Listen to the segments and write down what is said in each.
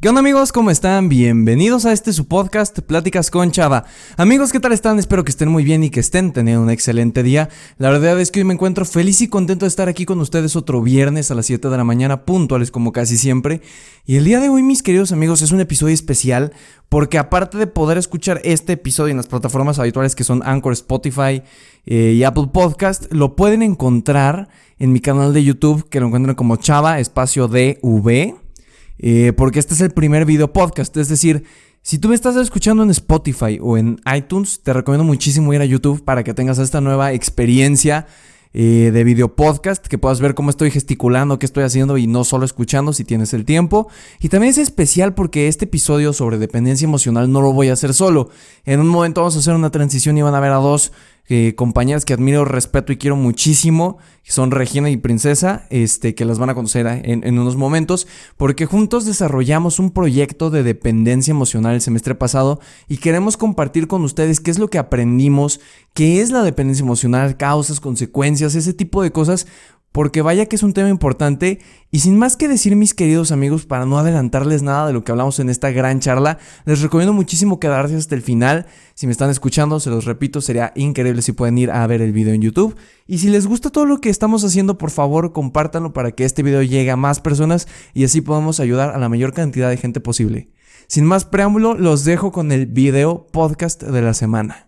¿Qué onda amigos? ¿Cómo están? Bienvenidos a este su podcast Pláticas con Chava. Amigos, ¿qué tal están? Espero que estén muy bien y que estén teniendo un excelente día. La verdad es que hoy me encuentro feliz y contento de estar aquí con ustedes otro viernes a las 7 de la mañana, puntuales como casi siempre. Y el día de hoy, mis queridos amigos, es un episodio especial porque aparte de poder escuchar este episodio en las plataformas habituales que son Anchor, Spotify eh, y Apple Podcast, lo pueden encontrar en mi canal de YouTube que lo encuentran como Chava, espacio DV. Eh, porque este es el primer video podcast. Es decir, si tú me estás escuchando en Spotify o en iTunes, te recomiendo muchísimo ir a YouTube para que tengas esta nueva experiencia eh, de video podcast, que puedas ver cómo estoy gesticulando, qué estoy haciendo y no solo escuchando si tienes el tiempo. Y también es especial porque este episodio sobre dependencia emocional no lo voy a hacer solo. En un momento vamos a hacer una transición y van a ver a dos eh, compañeras que admiro, respeto y quiero muchísimo, que son Regina y Princesa, este, que las van a conocer en, en, unos momentos, porque juntos desarrollamos un proyecto de dependencia emocional el semestre pasado y queremos compartir con ustedes qué es lo que aprendimos, qué es la dependencia emocional, causas, consecuencias, ese tipo de cosas, porque vaya que es un tema importante y sin más que decir mis queridos amigos para no adelantarles nada de lo que hablamos en esta gran charla, les recomiendo muchísimo quedarse hasta el final. Si me están escuchando, se los repito, sería increíble si pueden ir a ver el video en YouTube. Y si les gusta todo lo que estamos haciendo, por favor compártanlo para que este video llegue a más personas y así podamos ayudar a la mayor cantidad de gente posible. Sin más preámbulo, los dejo con el video podcast de la semana.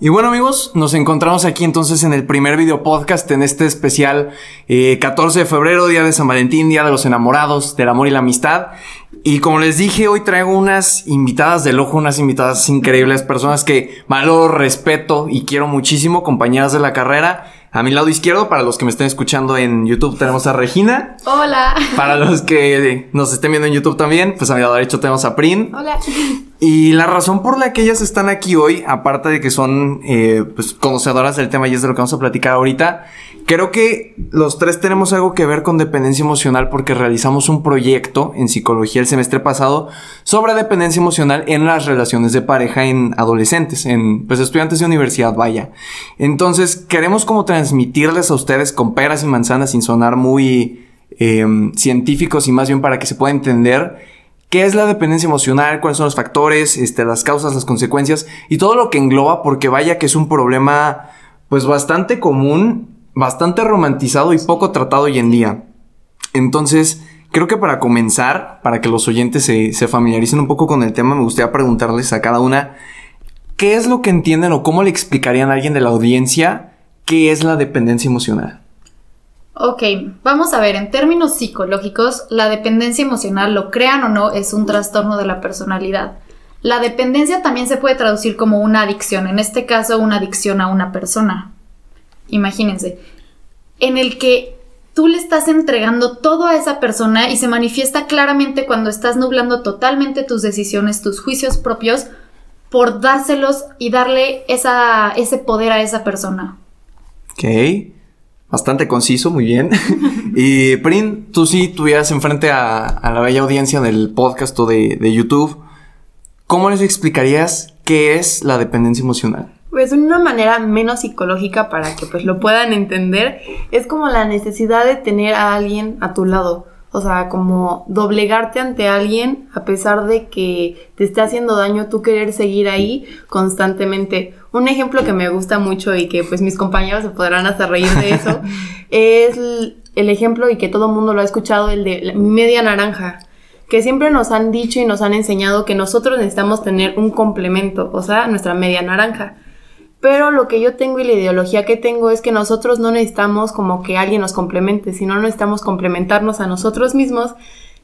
Y bueno amigos, nos encontramos aquí entonces en el primer video podcast en este especial 14 eh, de febrero, Día de San Valentín, Día de los Enamorados, del Amor y la Amistad. Y como les dije, hoy traigo unas invitadas del ojo, unas invitadas increíbles, personas que valoro, respeto y quiero muchísimo, compañeras de la carrera. A mi lado izquierdo, para los que me estén escuchando en YouTube, tenemos a Regina. Hola. Para los que nos estén viendo en YouTube también, pues a mi lado derecho tenemos a Prin. Hola. Y la razón por la que ellas están aquí hoy, aparte de que son eh, pues, conocedoras del tema y es de lo que vamos a platicar ahorita, creo que los tres tenemos algo que ver con dependencia emocional porque realizamos un proyecto en psicología el semestre pasado sobre dependencia emocional en las relaciones de pareja en adolescentes, en pues, estudiantes de universidad, vaya. Entonces, queremos como transmitirles a ustedes con peras y manzanas sin sonar muy eh, científicos y más bien para que se pueda entender qué es la dependencia emocional, cuáles son los factores, este, las causas, las consecuencias y todo lo que engloba, porque vaya que es un problema pues bastante común, bastante romantizado y poco tratado hoy en día. Entonces, creo que para comenzar, para que los oyentes se, familiaricen un poco con el tema, me gustaría preguntarles a cada una, ¿qué es lo que entienden o cómo le explicarían a alguien de la audiencia qué es la dependencia emocional? Ok, vamos a ver, en términos psicológicos, la dependencia emocional, lo crean o no, es un trastorno de la personalidad. La dependencia también se puede traducir como una adicción, en este caso una adicción a una persona. Imagínense, en el que tú le estás entregando todo a esa persona y se manifiesta claramente cuando estás nublando totalmente tus decisiones, tus juicios propios, por dárselos y darle esa, ese poder a esa persona. Ok. Bastante conciso, muy bien. y Prin, tú sí tuvieras enfrente a, a la bella audiencia del podcast o de, de, YouTube, ¿cómo les explicarías qué es la dependencia emocional? Pues una manera menos psicológica para que pues lo puedan entender, es como la necesidad de tener a alguien a tu lado. O sea, como doblegarte ante alguien a pesar de que te esté haciendo daño, tú querer seguir ahí constantemente. Un ejemplo que me gusta mucho y que pues mis compañeros se podrán hacer reír de eso es el ejemplo y que todo el mundo lo ha escuchado, el de mi media naranja. Que siempre nos han dicho y nos han enseñado que nosotros necesitamos tener un complemento, o sea, nuestra media naranja. Pero lo que yo tengo y la ideología que tengo es que nosotros no necesitamos como que alguien nos complemente, sino necesitamos complementarnos a nosotros mismos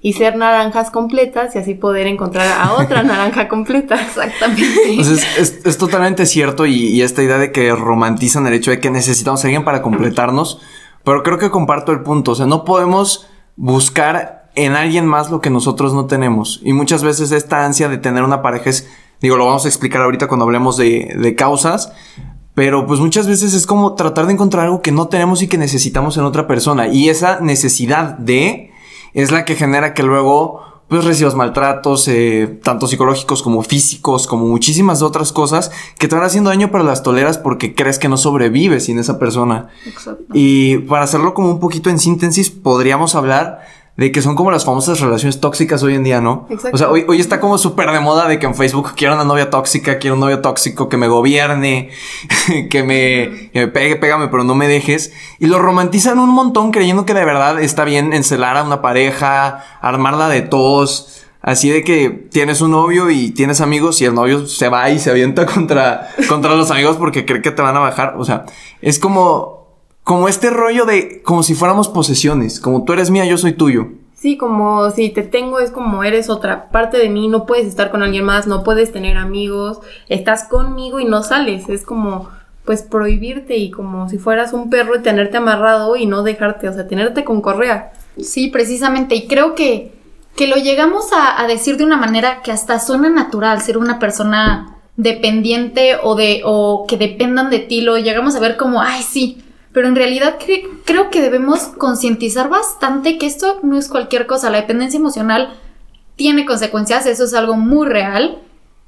y ser naranjas completas y así poder encontrar a otra naranja completa. Exactamente. Entonces, es, es, totalmente cierto y, y, esta idea de que romantizan el hecho de que necesitamos a alguien para completarnos, pero creo que comparto el punto, o sea, no podemos buscar en alguien más lo que nosotros no tenemos. Y muchas veces esta ansia de tener una pareja es, digo, lo vamos a explicar ahorita cuando hablemos de, de causas, pero pues muchas veces es como tratar de encontrar algo que no tenemos y que necesitamos en otra persona. Y esa necesidad de es la que genera que luego pues recibas maltratos, eh, tanto psicológicos como físicos, como muchísimas otras cosas que te van haciendo daño para las toleras porque crees que no sobrevives sin esa persona. Exacto. Y para hacerlo como un poquito en síntesis, podríamos hablar de que son como las famosas relaciones tóxicas hoy en día, ¿no? Exacto. O sea, hoy, hoy está como súper de moda de que en Facebook quiero una novia tóxica, quiero un novio tóxico que me gobierne, que me, que me pegue, pégame, pero no me dejes. Y lo romantizan un montón creyendo que de verdad está bien encelar a una pareja, armarla de tos. Así de que tienes un novio y tienes amigos y el novio se va y se avienta contra, contra los amigos porque cree que te van a bajar. O sea, es como, como este rollo de como si fuéramos posesiones, como tú eres mía, yo soy tuyo. Sí, como si te tengo es como eres otra parte de mí, no puedes estar con alguien más, no puedes tener amigos, estás conmigo y no sales, es como pues prohibirte y como si fueras un perro y tenerte amarrado y no dejarte, o sea, tenerte con correa. Sí, precisamente. Y creo que, que lo llegamos a, a decir de una manera que hasta suena natural, ser una persona dependiente o de o que dependan de ti, lo llegamos a ver como, ay, sí. Pero en realidad cre- creo que debemos concientizar bastante que esto no es cualquier cosa. La dependencia emocional tiene consecuencias, eso es algo muy real.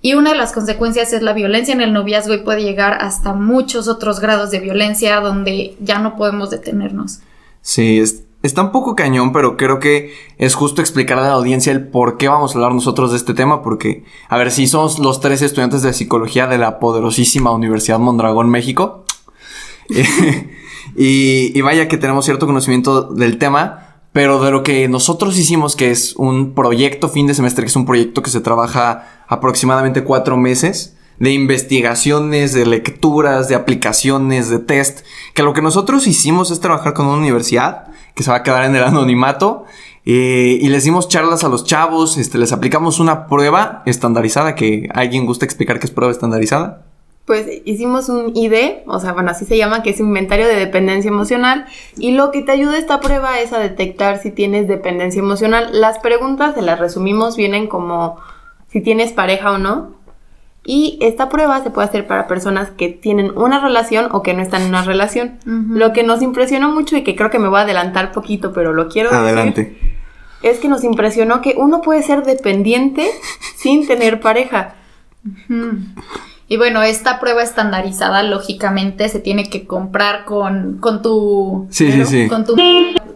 Y una de las consecuencias es la violencia en el noviazgo y puede llegar hasta muchos otros grados de violencia donde ya no podemos detenernos. Sí, es, está un poco cañón, pero creo que es justo explicar a la audiencia el por qué vamos a hablar nosotros de este tema, porque, a ver, si somos los tres estudiantes de psicología de la poderosísima Universidad Mondragón, México, y, vaya que tenemos cierto conocimiento del tema, pero de lo que nosotros hicimos, que es un proyecto fin de semestre, que es un proyecto que se trabaja aproximadamente cuatro meses, de investigaciones, de lecturas, de aplicaciones, de test, que lo que nosotros hicimos es trabajar con una universidad que se va a quedar en el anonimato eh, y les dimos charlas a los chavos, este, les aplicamos una prueba estandarizada, que alguien gusta explicar qué es prueba estandarizada. Pues hicimos un ID, o sea, bueno, así se llama, que es inventario de dependencia emocional. Y lo que te ayuda esta prueba es a detectar si tienes dependencia emocional. Las preguntas, se las resumimos, vienen como si tienes pareja o no. Y esta prueba se puede hacer para personas que tienen una relación o que no están en una relación. Lo que nos impresionó mucho y que creo que me voy a adelantar poquito, pero lo quiero decir, Adelante. es que nos impresionó que uno puede ser dependiente sin tener pareja. Y bueno, esta prueba estandarizada, lógicamente, se tiene que comprar con, con tu. Sí, sí, sí. Con tu.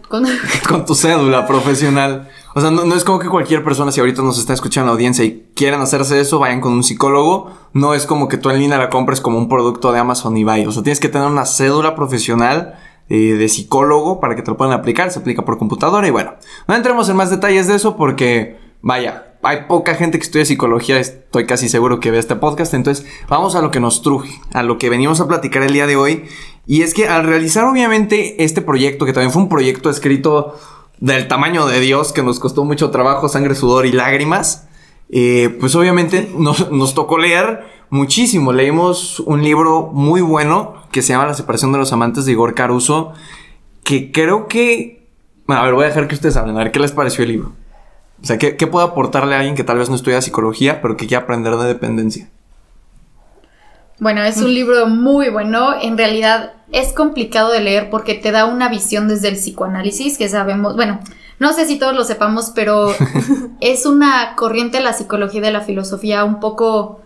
con- con tu cédula profesional. O sea, no, no es como que cualquier persona, si ahorita nos está escuchando la audiencia y quieren hacerse eso, vayan con un psicólogo. No es como que tú en línea la compres como un producto de Amazon y vaya. O sea, tienes que tener una cédula profesional eh, de psicólogo para que te lo puedan aplicar. Se aplica por computadora y bueno, no entremos en más detalles de eso porque, vaya, hay poca gente que estudia psicología, estoy casi seguro que ve este podcast. Entonces, vamos a lo que nos truje, a lo que venimos a platicar el día de hoy. Y es que al realizar obviamente este proyecto, que también fue un proyecto escrito del tamaño de Dios, que nos costó mucho trabajo, sangre, sudor y lágrimas, eh, pues obviamente nos, tocó leer muchísimo. Leímos un libro muy bueno que se llama La separación de los amantes de Igor Caruso, que creo que... A ver, voy a dejar que ustedes hablen, a ver qué les pareció el libro. O sea, ¿qué, qué puede aportarle a alguien que tal vez no estudia psicología, pero que quiere aprender de dependencia? Bueno, es un libro muy bueno. En realidad es complicado de leer porque te da una visión desde el psicoanálisis que sabemos, bueno, no sé si todos lo sepamos, pero es una corriente de la psicología y de la filosofía un poco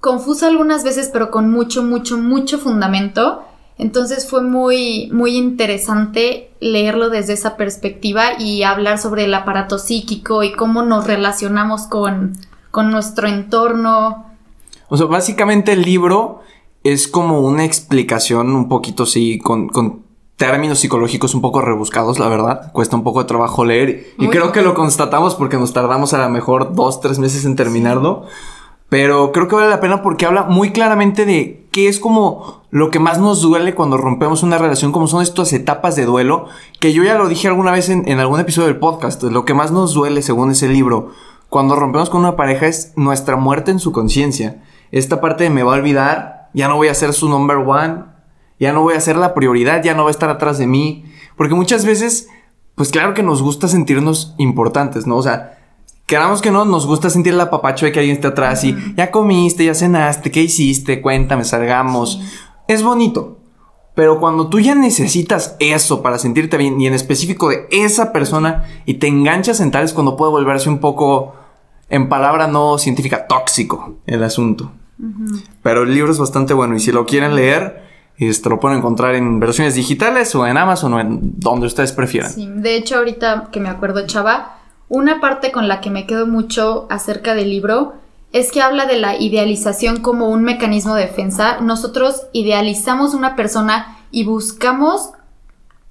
confusa algunas veces, pero con mucho, mucho, mucho fundamento. Entonces fue muy, muy interesante leerlo desde esa perspectiva y hablar sobre el aparato psíquico y cómo nos relacionamos con, con nuestro entorno. O sea, básicamente el libro es como una explicación un poquito, sí, con, con términos psicológicos un poco rebuscados, la verdad. Cuesta un poco de trabajo leer. Y Muy creo que lo constatamos porque nos tardamos a lo mejor dos, tres meses en terminarlo. Pero creo que vale la pena porque habla muy claramente de qué es como lo que más nos duele cuando rompemos una relación, como son estas etapas de duelo, que yo ya lo dije alguna vez en, en algún episodio del podcast. Lo que más nos duele, según ese libro, cuando rompemos con una pareja es nuestra muerte en su conciencia. Esta parte de me va a olvidar, ya no voy a ser su number one, ya no voy a ser la prioridad, ya no va a estar atrás de mí. Porque muchas veces pues claro que nos gusta sentirnos importantes, ¿no? O sea, queramos que no, nos gusta sentir el apapacho de que alguien esté atrás y ya comiste, ya cenaste, ¿qué hiciste? Cuéntame, salgamos. Es bonito. Pero cuando tú ya necesitas eso para sentirte bien y en específico de esa persona y te enganchas en tal es cuando puede volverse un poco, en palabra no científica, tóxico el asunto. Pero el libro es bastante bueno y si lo quieren leer, este, lo pueden encontrar en versiones digitales o en Amazon o en donde ustedes prefieran. Sí, de hecho ahorita que me acuerdo, Chava, una parte con la que me quedo mucho acerca del libro es que habla de la idealización como un mecanismo de defensa. Nosotros idealizamos una persona y buscamos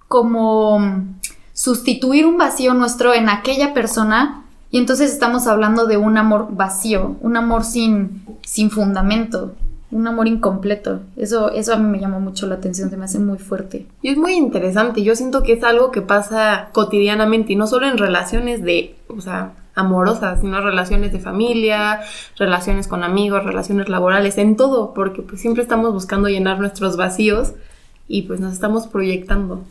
como sustituir un vacío nuestro en aquella persona y entonces estamos hablando de un amor vacío, un amor sin, sin fundamento un amor incompleto. Eso, eso a mí me llamó mucho la atención, se me hace muy fuerte. Y es muy interesante, yo siento que es algo que pasa cotidianamente y no solo en relaciones de, o sea, amorosas, sino relaciones de familia, relaciones con amigos, relaciones laborales, en todo, porque pues siempre estamos buscando llenar nuestros vacíos y pues nos estamos proyectando.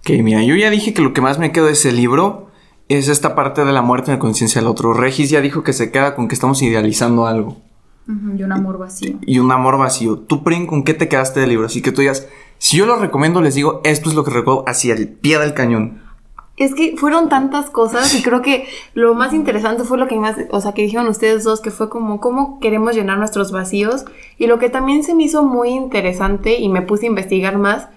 Ok, mira, yo ya dije que lo que más me quedo de ese libro es esta parte de la muerte de conciencia del otro. Regis ya dijo que se queda con que estamos idealizando algo y un amor vacío. Y un amor vacío. Tú, Prim, ¿con qué te quedaste del libro? Así que tú digas, si yo lo recomiendo, les digo, esto es lo que recuerdo hacia el pie del cañón. Es que fueron tantas cosas y creo que lo más interesante fue lo que más, o sea, que dijeron ustedes dos, que fue como cómo queremos llenar nuestros vacíos. Y lo que también se me hizo muy interesante y me puse a investigar más,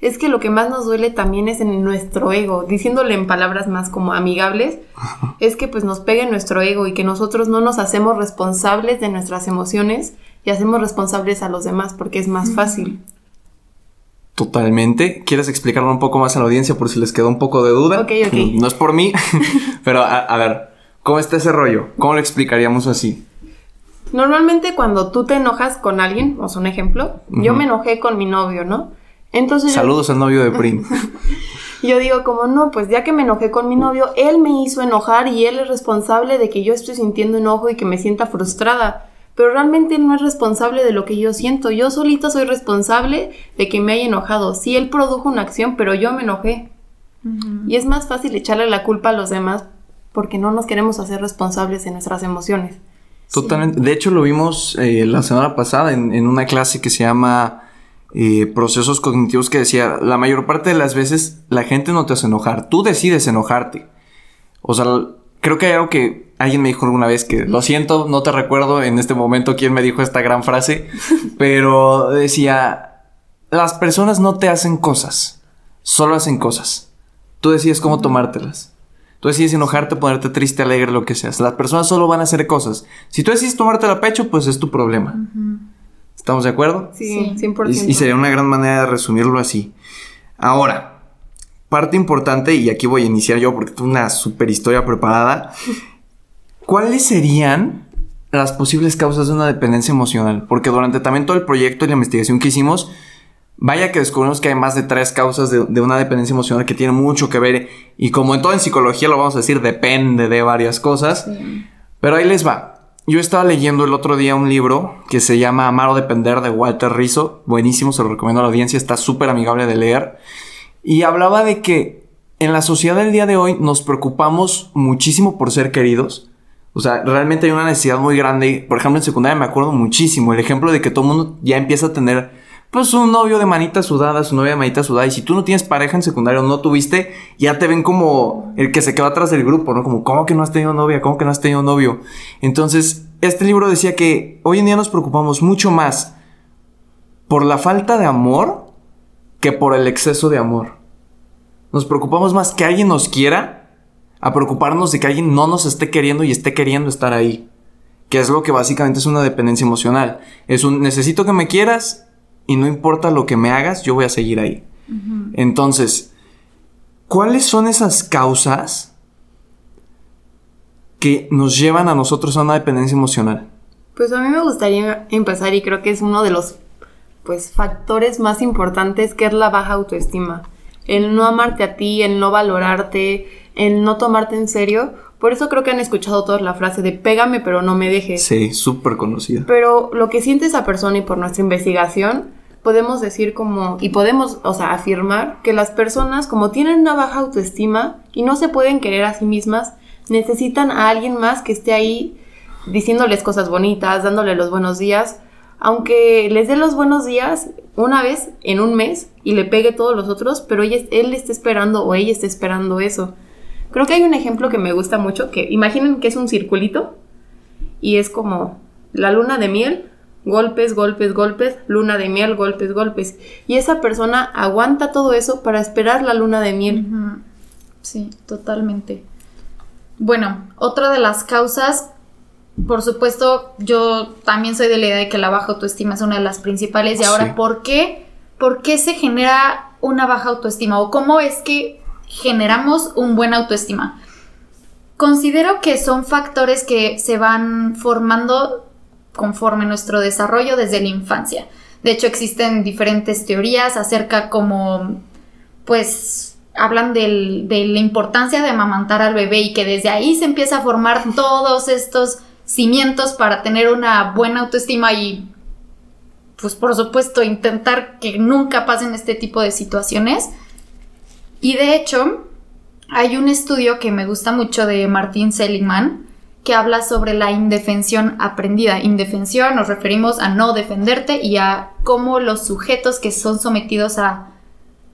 es que lo que más nos duele también es en nuestro ego, diciéndole en palabras más como amigables, es que pues nos pegue nuestro ego y que nosotros no nos hacemos responsables de nuestras emociones y hacemos responsables a los demás porque es más fácil. Totalmente. ¿Quieres explicarlo un poco más a la audiencia por si les quedó un poco de duda? Ok, ok. No es por mí, pero a, ver, ¿cómo está ese rollo? ¿Cómo lo explicaríamos así? Normalmente cuando tú te enojas con alguien, o sea, un ejemplo, yo me enojé con mi novio, ¿no? Entonces Saludos al novio de Prim. yo digo como no, pues ya que me enojé con mi novio, él me hizo enojar y él es responsable de que yo estoy sintiendo enojo y que me sienta frustrada. Pero realmente no es responsable de lo que yo siento. Yo solito soy responsable de que me haya enojado. Sí, él produjo una acción, pero yo me enojé. Y es más fácil echarle la culpa a los demás porque no nos queremos hacer responsables de nuestras emociones. Totalmente. De hecho, lo vimos eh, la semana pasada en, en una clase que se llama eh, procesos cognitivos que decía, la mayor parte de las veces la gente no te hace enojar, tú decides enojarte. O sea, creo que hay algo que alguien me dijo alguna vez que, lo siento, no te recuerdo en este momento quién me dijo esta gran frase, pero decía, las personas no te hacen cosas, solo hacen cosas. Tú decides cómo tomártelas. Tú decides enojarte, ponerte triste, alegre, lo que seas. Las personas solo van a hacer cosas. Si tú decides tomártela a pecho, pues es tu problema. ¿Estamos de acuerdo? Sí, 100%. Y, sería una gran manera de resumirlo así. Ahora, parte importante, y aquí voy a iniciar yo porque tengo una super historia preparada. ¿Cuáles serían las posibles causas de una dependencia emocional? Porque durante también todo el proyecto y la investigación que hicimos, vaya que descubrimos que hay más de tres causas de, de una dependencia emocional que tienen mucho que ver. Y como en todo en psicología lo vamos a decir, depende de varias cosas. Pero ahí les va. Yo estaba leyendo el otro día un libro que se llama Amar o Depender de Walter Rizzo. Buenísimo, se lo recomiendo a la audiencia, está súper amigable de leer. Y hablaba de que en la sociedad del día de hoy nos preocupamos muchísimo por ser queridos. O sea, realmente hay una necesidad muy grande. Por ejemplo, en secundaria me acuerdo muchísimo el ejemplo de que todo el mundo ya empieza a tener pues un novio de manita sudada, su novia de manita sudada. Y si tú no tienes pareja en secundario, no tuviste, ya te ven como el que se quedó atrás del grupo, ¿no? Como, ¿cómo que no has tenido novia? ¿Cómo que no has tenido novio? Entonces, este libro decía que hoy en día nos preocupamos mucho más por la falta de amor que por el exceso de amor. Nos preocupamos más que alguien nos quiera a preocuparnos de que alguien no nos esté queriendo y esté queriendo estar ahí. Que es lo que básicamente es una dependencia emocional. Es un necesito que me quieras y no importa lo que me hagas, yo voy a seguir ahí. Entonces, ¿cuáles son esas causas que nos llevan a nosotros a una dependencia emocional? Pues a mí me gustaría empezar y creo que es uno de los pues factores más importantes que es la baja autoestima. El no amarte a ti, el no valorarte, el no tomarte en serio. Por eso creo que han escuchado todos la frase de pégame pero no me dejes. Sí, súper conocida. Pero lo que siente esa persona y por nuestra investigación podemos decir como, y podemos, o sea, afirmar que las personas como tienen una baja autoestima y no se pueden querer a sí mismas, necesitan a alguien más que esté ahí diciéndoles cosas bonitas, dándole los buenos días, aunque les dé los buenos días una vez en un mes y le pegue todos los otros, pero él está esperando o ella está esperando eso. Creo que hay un ejemplo que me gusta mucho, que imaginen que es un circulito y es como la luna de miel, golpes, golpes, golpes, luna de miel, golpes, golpes. Y esa persona aguanta todo eso para esperar la luna de miel. Sí, totalmente. Bueno, otra de las causas, por supuesto, yo también soy de la idea de que la baja autoestima es una de las principales. Y ahora, Sí. ¿por qué? ¿Por qué se genera una baja autoestima? ¿O cómo es que generamos un buen autoestima? Considero que son factores que se van formando conforme nuestro desarrollo desde la infancia. De hecho, existen diferentes teorías acerca como, pues, hablan del- de la importancia de amamantar al bebé y que desde ahí se empieza a formar todos estos cimientos para tener una buena autoestima y, pues, por supuesto, intentar que nunca pasen este tipo de situaciones. Y de hecho, hay un estudio que me gusta mucho de Martin Seligman que habla sobre la indefensión aprendida. Indefensión nos referimos a no defenderte y a cómo los sujetos que son sometidos a,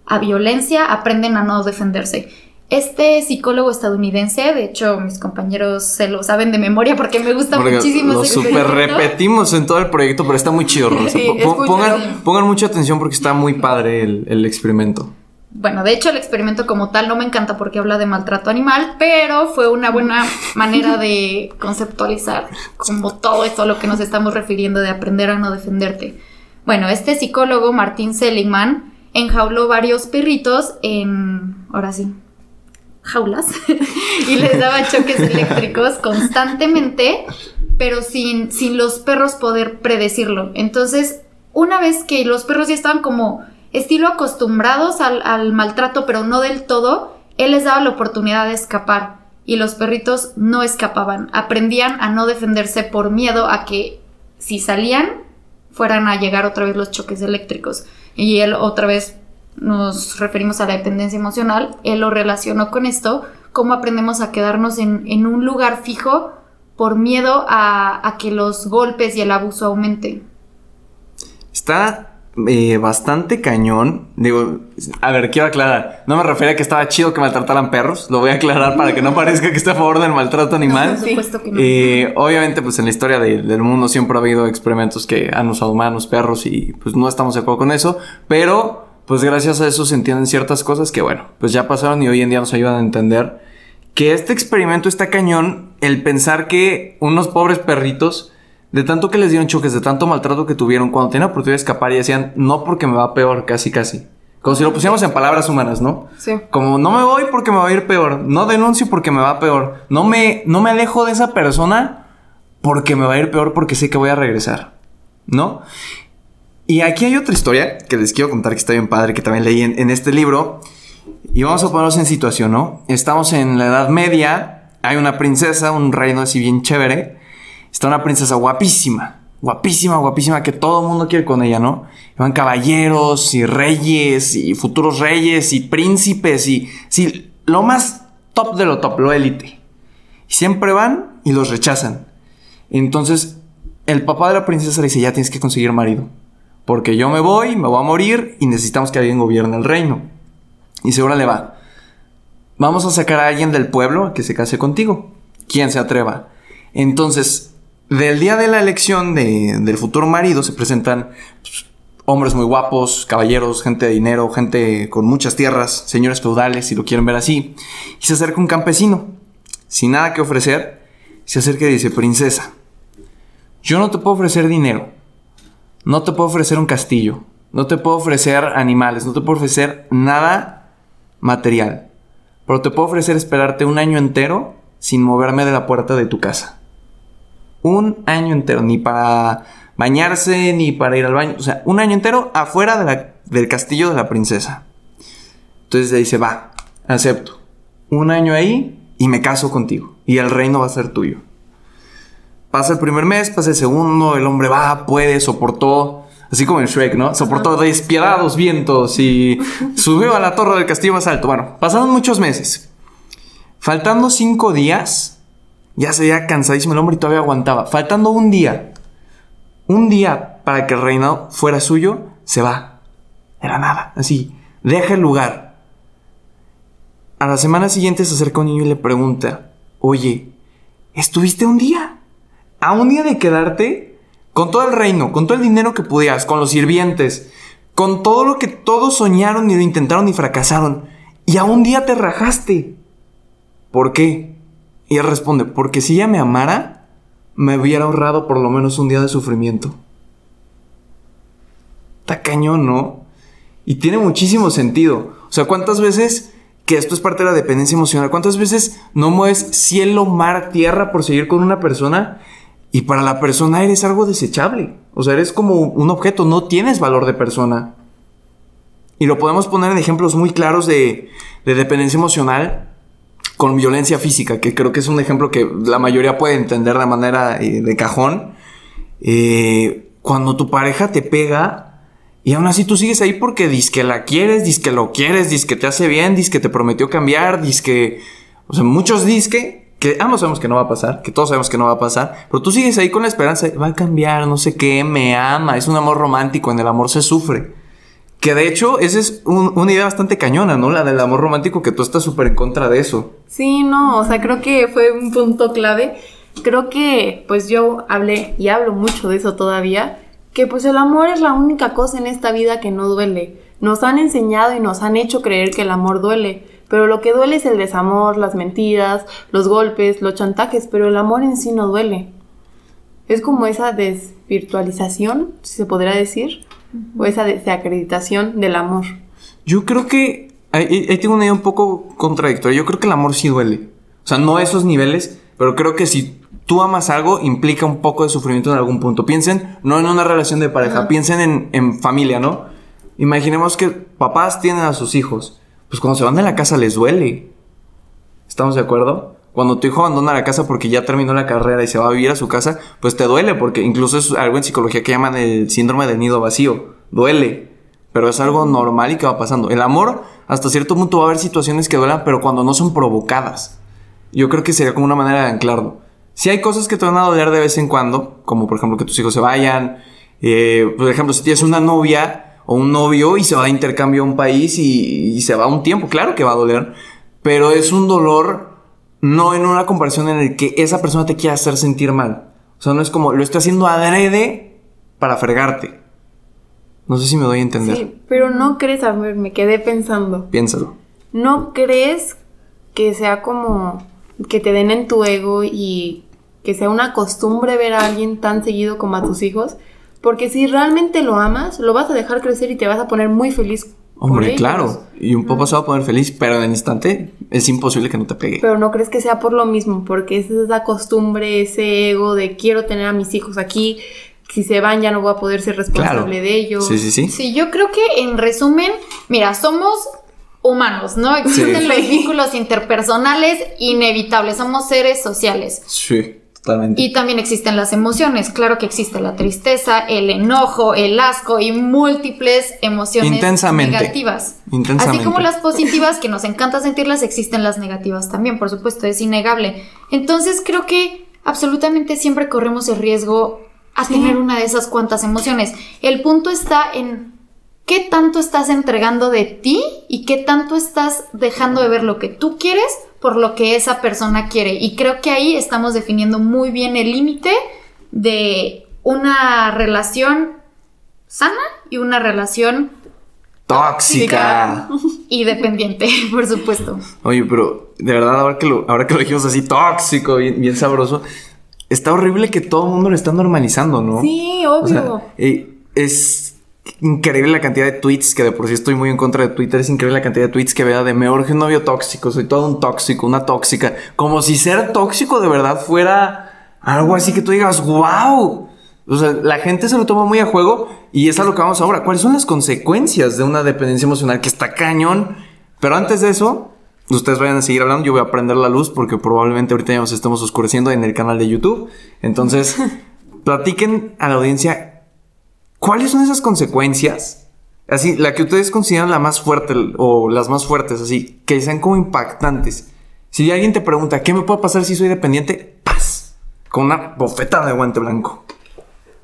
a violencia aprenden a no defenderse. Este psicólogo estadounidense, de hecho mis compañeros se lo saben de memoria porque me gusta Porque muchísimo lo super repetimos en todo el proyecto, pero está muy chido. Sí, pongan, pongan mucha atención porque está muy padre el, el experimento. Bueno, de hecho el experimento como tal no me encanta porque habla de maltrato animal, pero fue una buena manera de conceptualizar como todo esto a lo que nos estamos refiriendo de aprender a no defenderte. Bueno, este psicólogo, Martín Seligman, enjauló varios perritos en, ahora sí, jaulas y les daba choques eléctricos constantemente, pero sin, sin los perros poder predecirlo. Entonces, una vez que los perros ya estaban como estilo acostumbrados al, al maltrato, pero no del todo, él les daba la oportunidad de escapar y los perritos no escapaban, aprendían a no defenderse por miedo a que si salían fueran a llegar otra vez los choques eléctricos. Y él otra vez nos referimos a la dependencia emocional, él lo relacionó con esto, cómo aprendemos a quedarnos en, en un lugar fijo por miedo a, a que los golpes y el abuso aumenten. Está eh, bastante cañón. Digo, a ver, quiero aclarar. No me refiero a que estaba chido que maltrataran perros. Lo voy a aclarar para que no parezca que esté a favor del maltrato animal. Por supuesto que no. Eh, obviamente, pues en la historia de- del mundo siempre ha habido experimentos que han usado humanos, perros y pues no estamos de acuerdo con eso. Pero, pues gracias a eso se entienden ciertas cosas que, bueno, pues ya pasaron y hoy en día nos ayudan a entender que este experimento está cañón. El pensar que unos pobres perritos, de tanto que les dieron choques, de tanto maltrato que tuvieron, cuando tenían oportunidad de escapar y decían, no porque me va peor, casi, casi. Como si lo pusiéramos en palabras humanas, ¿no? Sí. Como no me voy porque me va a ir peor, no denuncio porque me va peor, no me, no me alejo de esa persona porque me va a ir peor porque sé que voy a regresar, ¿no? Y aquí hay otra historia que les quiero contar que está bien padre, que también leí en, en este libro. Y vamos a ponernos en situación, ¿no? Estamos en la Edad Media, hay una princesa, un reino así bien chévere. Está una princesa guapísima, guapísima, guapísima, que todo el mundo quiere con ella, ¿no? Van caballeros y reyes y futuros reyes y príncipes y sí, lo más top de lo top, lo élite. Y siempre van y los rechazan. Entonces, el papá de la princesa le dice, ya tienes que conseguir marido. Porque yo me voy, me voy a morir y necesitamos que alguien gobierne el reino. Y seguro le va. Vamos a sacar a alguien del pueblo que se case contigo. Quien se atreva. Entonces, del día de la elección de- del futuro marido se presentan pues, hombres muy guapos, caballeros, gente de dinero, gente con muchas tierras, señores feudales, si lo quieren ver así. Y se acerca un campesino, sin nada que ofrecer, se acerca y dice, princesa, yo no te puedo ofrecer dinero, no te puedo ofrecer un castillo, no te puedo ofrecer animales, no te puedo ofrecer nada material, pero te puedo ofrecer esperarte un año entero sin moverme de la puerta de tu casa. Un año entero, ni para bañarse, ni para ir al baño, o sea, un año entero afuera del castillo de la princesa. Entonces le dice, va, acepto. Un año ahí y me caso contigo. Y el reino va a ser tuyo. Pasa el primer mes, pasa el segundo, el hombre va, puede, soportó Así como en Shrek, ¿no? Soportó despiadados vientos y subió a la torre del castillo más alto. Bueno, pasaron muchos meses. Faltando cinco días, ya se veía cansadísimo el hombre y todavía aguantaba. Faltando un día, un día para que el reinado fuera suyo, se va. Era nada, así. Deja el lugar. A la semana siguiente se acerca un niño y le pregunta, oye, ¿estuviste un día? ¿A un día de quedarte? Con todo el reino, con todo el dinero que pudieras, con los sirvientes, con todo lo que todos soñaron y lo intentaron y fracasaron. Y a un día te rajaste. ¿Por qué? Y él responde, porque si ella me amara, me hubiera ahorrado por lo menos un día de sufrimiento. Está cañón, ¿no? Y tiene muchísimo sentido. O sea, ¿cuántas veces, que esto es parte de la dependencia emocional, cuántas veces no mueves cielo, mar, tierra por seguir con una persona y para la persona eres algo desechable? O sea, eres como un objeto, no tienes valor de persona. Y lo podemos poner en ejemplos muy claros de, de dependencia emocional con violencia física, que creo que es un ejemplo que la mayoría puede entender de manera eh, de cajón. Eh, cuando tu pareja te pega y aún así tú sigues ahí porque dices que la quieres, dices que lo quieres, dices que te hace bien, dices que te prometió cambiar, dices que... O sea, muchos dices que, ambos sabemos que no va a pasar, que todos sabemos que no va a pasar, pero tú sigues ahí con la esperanza, va a cambiar, no sé qué, me ama, es un amor romántico, en el amor se sufre. Que de hecho, esa es una idea bastante cañona, ¿no? La del amor romántico, que tú estás súper en contra de eso. Sí, no, o sea, creo que fue un punto clave. Creo que, pues yo hablé y hablo mucho de eso todavía, que pues el amor es la única cosa en esta vida que no duele. Nos han enseñado y nos han hecho creer que el amor duele, pero lo que duele es el desamor, las mentiras, los golpes, los chantajes, pero el amor en sí no duele. Es como esa desvirtualización, si se podría decir, o esa desacreditación del amor. Yo creo que ahí, tengo una idea un poco contradictoria. Yo creo que el amor sí duele. O sea, no a esos niveles, pero creo que si tú amas algo, implica un poco de sufrimiento en algún punto. Piensen, no en una relación de pareja, piensen en, familia, ¿no? Imaginemos que papás tienen a sus hijos. Pues cuando se van de la casa les duele. ¿Estamos de acuerdo? Cuando tu hijo abandona la casa porque ya terminó la carrera y se va a vivir a su casa, pues te duele, porque incluso es algo en psicología que llaman el síndrome del nido vacío. Duele, pero es algo normal y que va pasando. El amor, hasta cierto punto va a haber situaciones que duelan, pero cuando no son provocadas. Yo creo que sería como una manera de anclarlo. Si hay cosas que te van a doler de vez en cuando, como por ejemplo que tus hijos se vayan, eh, por ejemplo, si tienes una novia o un novio y se va a intercambio a un país y, se va un tiempo, claro que va a doler, pero es un dolor no en una comparación en el que esa persona te quiera hacer sentir mal. O sea, no es como lo estoy haciendo adrede para fregarte. No sé si me doy a entender. Sí, pero no crees, a ver, me quedé pensando. Piénsalo. ¿No crees que sea como que te den en tu ego y que sea una costumbre ver a alguien tan seguido como a tus hijos, porque si realmente lo amas, lo vas a dejar crecer y te vas a poner muy feliz. Hombre, claro, y un poco se va a poner feliz, pero en el instante es imposible que no te pegue. Pero no crees que sea por lo mismo, porque es esa costumbre, ese ego de quiero tener a mis hijos aquí, si se van ya no voy a poder ser responsable de ellos. Sí, sí, sí. Sí, yo creo que en resumen, mira, somos humanos, ¿no? Existen los vínculos interpersonales inevitables, somos seres sociales. Sí. Y también existen las emociones. Claro que existe la tristeza, el enojo, el asco y múltiples emociones negativas. Intensamente. Así como las positivas, que nos encanta sentirlas, existen las negativas también, por supuesto, es innegable. Entonces creo que absolutamente siempre corremos el riesgo a tener una de esas cuantas emociones. El punto está en qué tanto estás entregando de ti y qué tanto estás dejando de ver lo que tú quieres por lo que esa persona quiere. Y creo que ahí estamos definiendo muy bien el límite de una relación sana y una relación tóxica y dependiente, por supuesto. Oye, pero de verdad, ahora que lo, ahora que lo dijimos así, tóxico, bien, sabroso, está horrible que todo el mundo lo está normalizando, ¿no? Sí, obvio. Eh, es increíble la cantidad de tweets, que de por sí estoy muy en contra de Twitter, es increíble la cantidad de tweets que vea de me urge un novio tóxico, soy todo un tóxico, una tóxica, como si ser tóxico de verdad fuera algo así que tú digas, wow. O sea, la gente se lo toma muy a juego y es a lo que vamos ahora. ¿Cuáles son las consecuencias de una dependencia emocional que está cañón? Pero antes de eso, ustedes vayan a seguir hablando, yo voy a prender la luz porque probablemente ahorita ya nos estemos oscureciendo en el canal de YouTube. Entonces, platiquen a la audiencia ¿cuáles son esas consecuencias? Así, la que ustedes consideran la más fuerte o las más fuertes, así, que sean como impactantes. Si alguien te pregunta, ¿qué me puede pasar si soy dependiente? ¡Paz! Con una bofetada de guante blanco.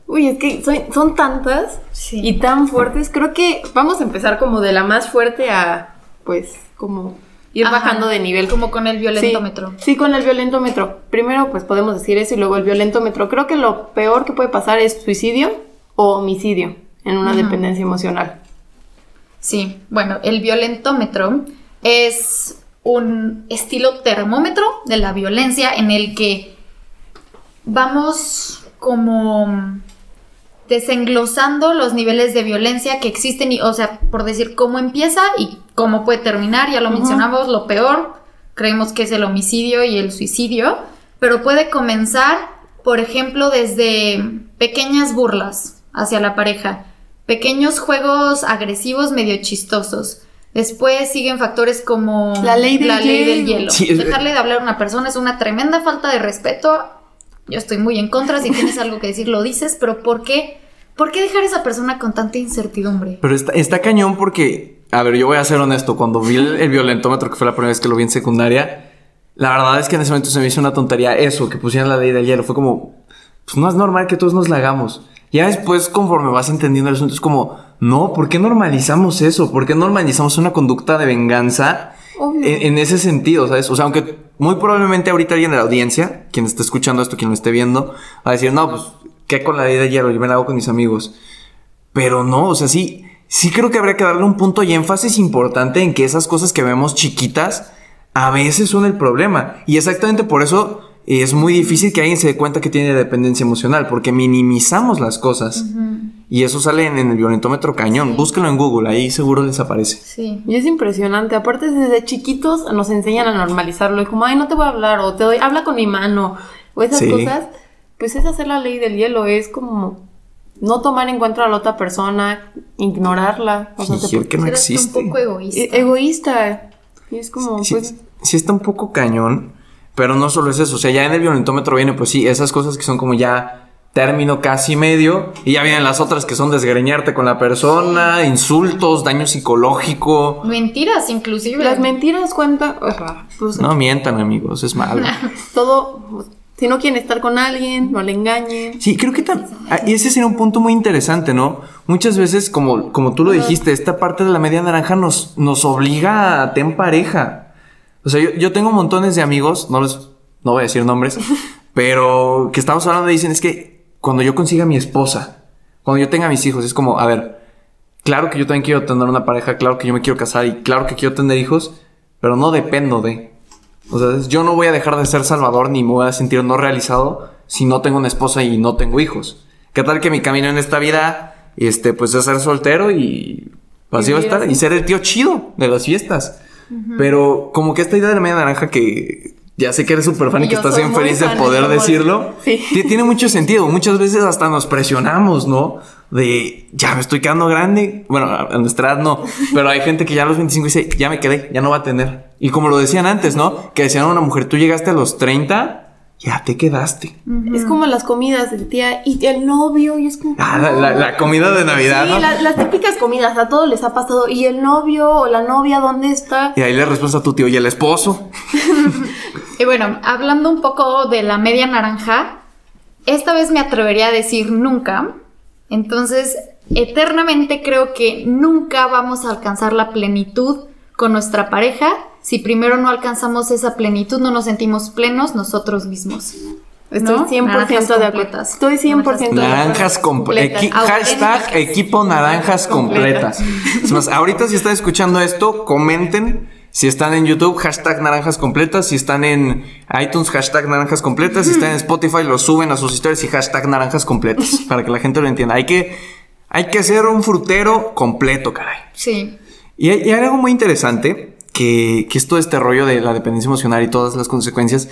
Uy, es que son, son tantas Sí. y tan fuertes. Creo que vamos a empezar como de la más fuerte a, pues, como ir Ajá. bajando de nivel. Como con el violentómetro. Sí, sí, con el violentómetro. Primero, pues podemos decir eso y luego el violentómetro. Creo que lo peor que puede pasar es suicidio o homicidio en una dependencia emocional. Sí, bueno, el violentómetro es un estilo termómetro de la violencia en el que vamos como desenglosando los niveles de violencia que existen y, o sea, por decir cómo empieza y cómo puede terminar, ya lo mencionamos, lo peor, creemos que es el homicidio y el suicidio, pero puede comenzar, por ejemplo, desde pequeñas burlas hacia la pareja, pequeños juegos agresivos medio chistosos. Después siguen factores como La ley del ley del hielo. Sí, Dejarle de hablar a una persona es una tremenda falta de respeto. Yo estoy muy en contra. Si tienes algo que decir, lo dices, pero ¿por qué? ¿Por qué dejar a esa persona con tanta incertidumbre? Pero está, está cañón porque, a ver, yo voy a ser honesto, cuando vi el, el violentómetro, que fue la primera vez que lo vi en secundaria, la verdad es que en ese momento se me hizo una tontería eso, que pusieran la ley del hielo. Fue como, pues no es normal que todos nos la hagamos. Ya después, conforme vas entendiendo el asunto, es como, no, ¿por qué normalizamos eso? ¿Por qué normalizamos una conducta de venganza en, en ese sentido, ¿sabes? O sea, aunque muy probablemente ahorita alguien de la audiencia, quien esté escuchando esto, quien lo esté viendo, va a decir, no, pues, ¿qué con la ley del hielo? Yo me la hago con mis amigos. Pero no, o sea, sí, sí creo que habría que darle un punto y énfasis importante en que esas cosas que vemos chiquitas a veces son el problema. Y exactamente por eso es muy difícil que alguien se dé cuenta que tiene dependencia emocional, porque minimizamos las cosas. Y eso sale en, en el violentómetro cañón. Búsquenlo en Google, ahí seguro les aparece. Sí. Y es impresionante. Aparte, desde chiquitos nos enseñan a normalizarlo. Y como, ay, no te voy a hablar, o te doy, habla con mi mano, o esas Sí. cosas. Pues es hacer la ley del hielo. Es como no tomar en cuenta a la otra persona, ignorarla. O sea, Fingir que no existe. un poco egoísta. e- egoísta. Y es como, Sí, pues, sí está un poco cañón, pero no solo es eso. O sea, ya en el violentómetro viene, pues sí, esas cosas que son como ya término casi medio. Y ya vienen las otras que son desgreñarte con la persona, insultos, daño psicológico. Mentiras, inclusive. las mentiras cuentan. o sea, pues, No mientan, amigos, es malo. todo. Si no quieren estar con alguien, no le engañen. Sí, creo que tam- ah, y ese sería un punto muy interesante, ¿no? Muchas veces, como, como tú lo dijiste, esta parte de la media naranja nos, nos obliga a tener pareja. O sea, yo, yo tengo montones de amigos, no les, no voy a decir nombres, pero que estamos hablando y dicen, es que cuando yo consiga a mi esposa, cuando yo tenga a mis hijos, es como, a ver, claro que yo también quiero tener una pareja, claro que yo me quiero casar y claro que quiero tener hijos, pero no dependo de. O sea, yo no voy a dejar de ser Salvador ni me voy a sentir no realizado si no tengo una esposa y no tengo hijos. ¿Qué tal que mi camino en esta vida, este, pues es ser soltero y así va a estar y ser el tío chido de las fiestas? Pero como que esta idea de la media naranja que ya sé que eres súper fan y que estás bien feliz de poder decirlo, Sí. tiene mucho sentido. Muchas veces hasta nos presionamos, ¿no? De ya me estoy quedando grande. Bueno, a nuestra edad no, pero hay gente que ya a los 25 dice, ya me quedé, ya no va a tener. Y como lo decían antes, ¿no? Que decían a una mujer, tú llegaste a los 30, ya te quedaste. Es como las comidas del tía y el novio, y es como. Ah, la, la- la comida de Navidad, Sí, ¿no? la- las típicas comidas, a todos les ha pasado. ¿Y el novio o la novia dónde está? Y ahí le respondes a tu tío, ¿y el esposo? Y bueno, hablando un poco de la media naranja, esta vez me atrevería a decir nunca. Entonces, eternamente creo que nunca vamos a alcanzar la plenitud con nuestra pareja si primero no alcanzamos esa plenitud, no nos sentimos plenos nosotros mismos. Estoy ¿No? 100% Naranjas de acuerdo. Estoy 100% de acuerdo. Naranjas completas. Completas. Hashtag equipo naranjas completas. Es más, ahorita si están escuchando esto, comenten. Si están en YouTube, hashtag naranjas completas. Si están en iTunes, hashtag naranjas completas. Si están en Spotify, lo suben a sus historias y hashtag naranjas completas. Para que la gente lo entienda. Hay que, hay que ser un frutero completo, caray. Sí. Y hay, y hay algo muy interesante, que, que es todo este rollo de la dependencia emocional y todas las consecuencias.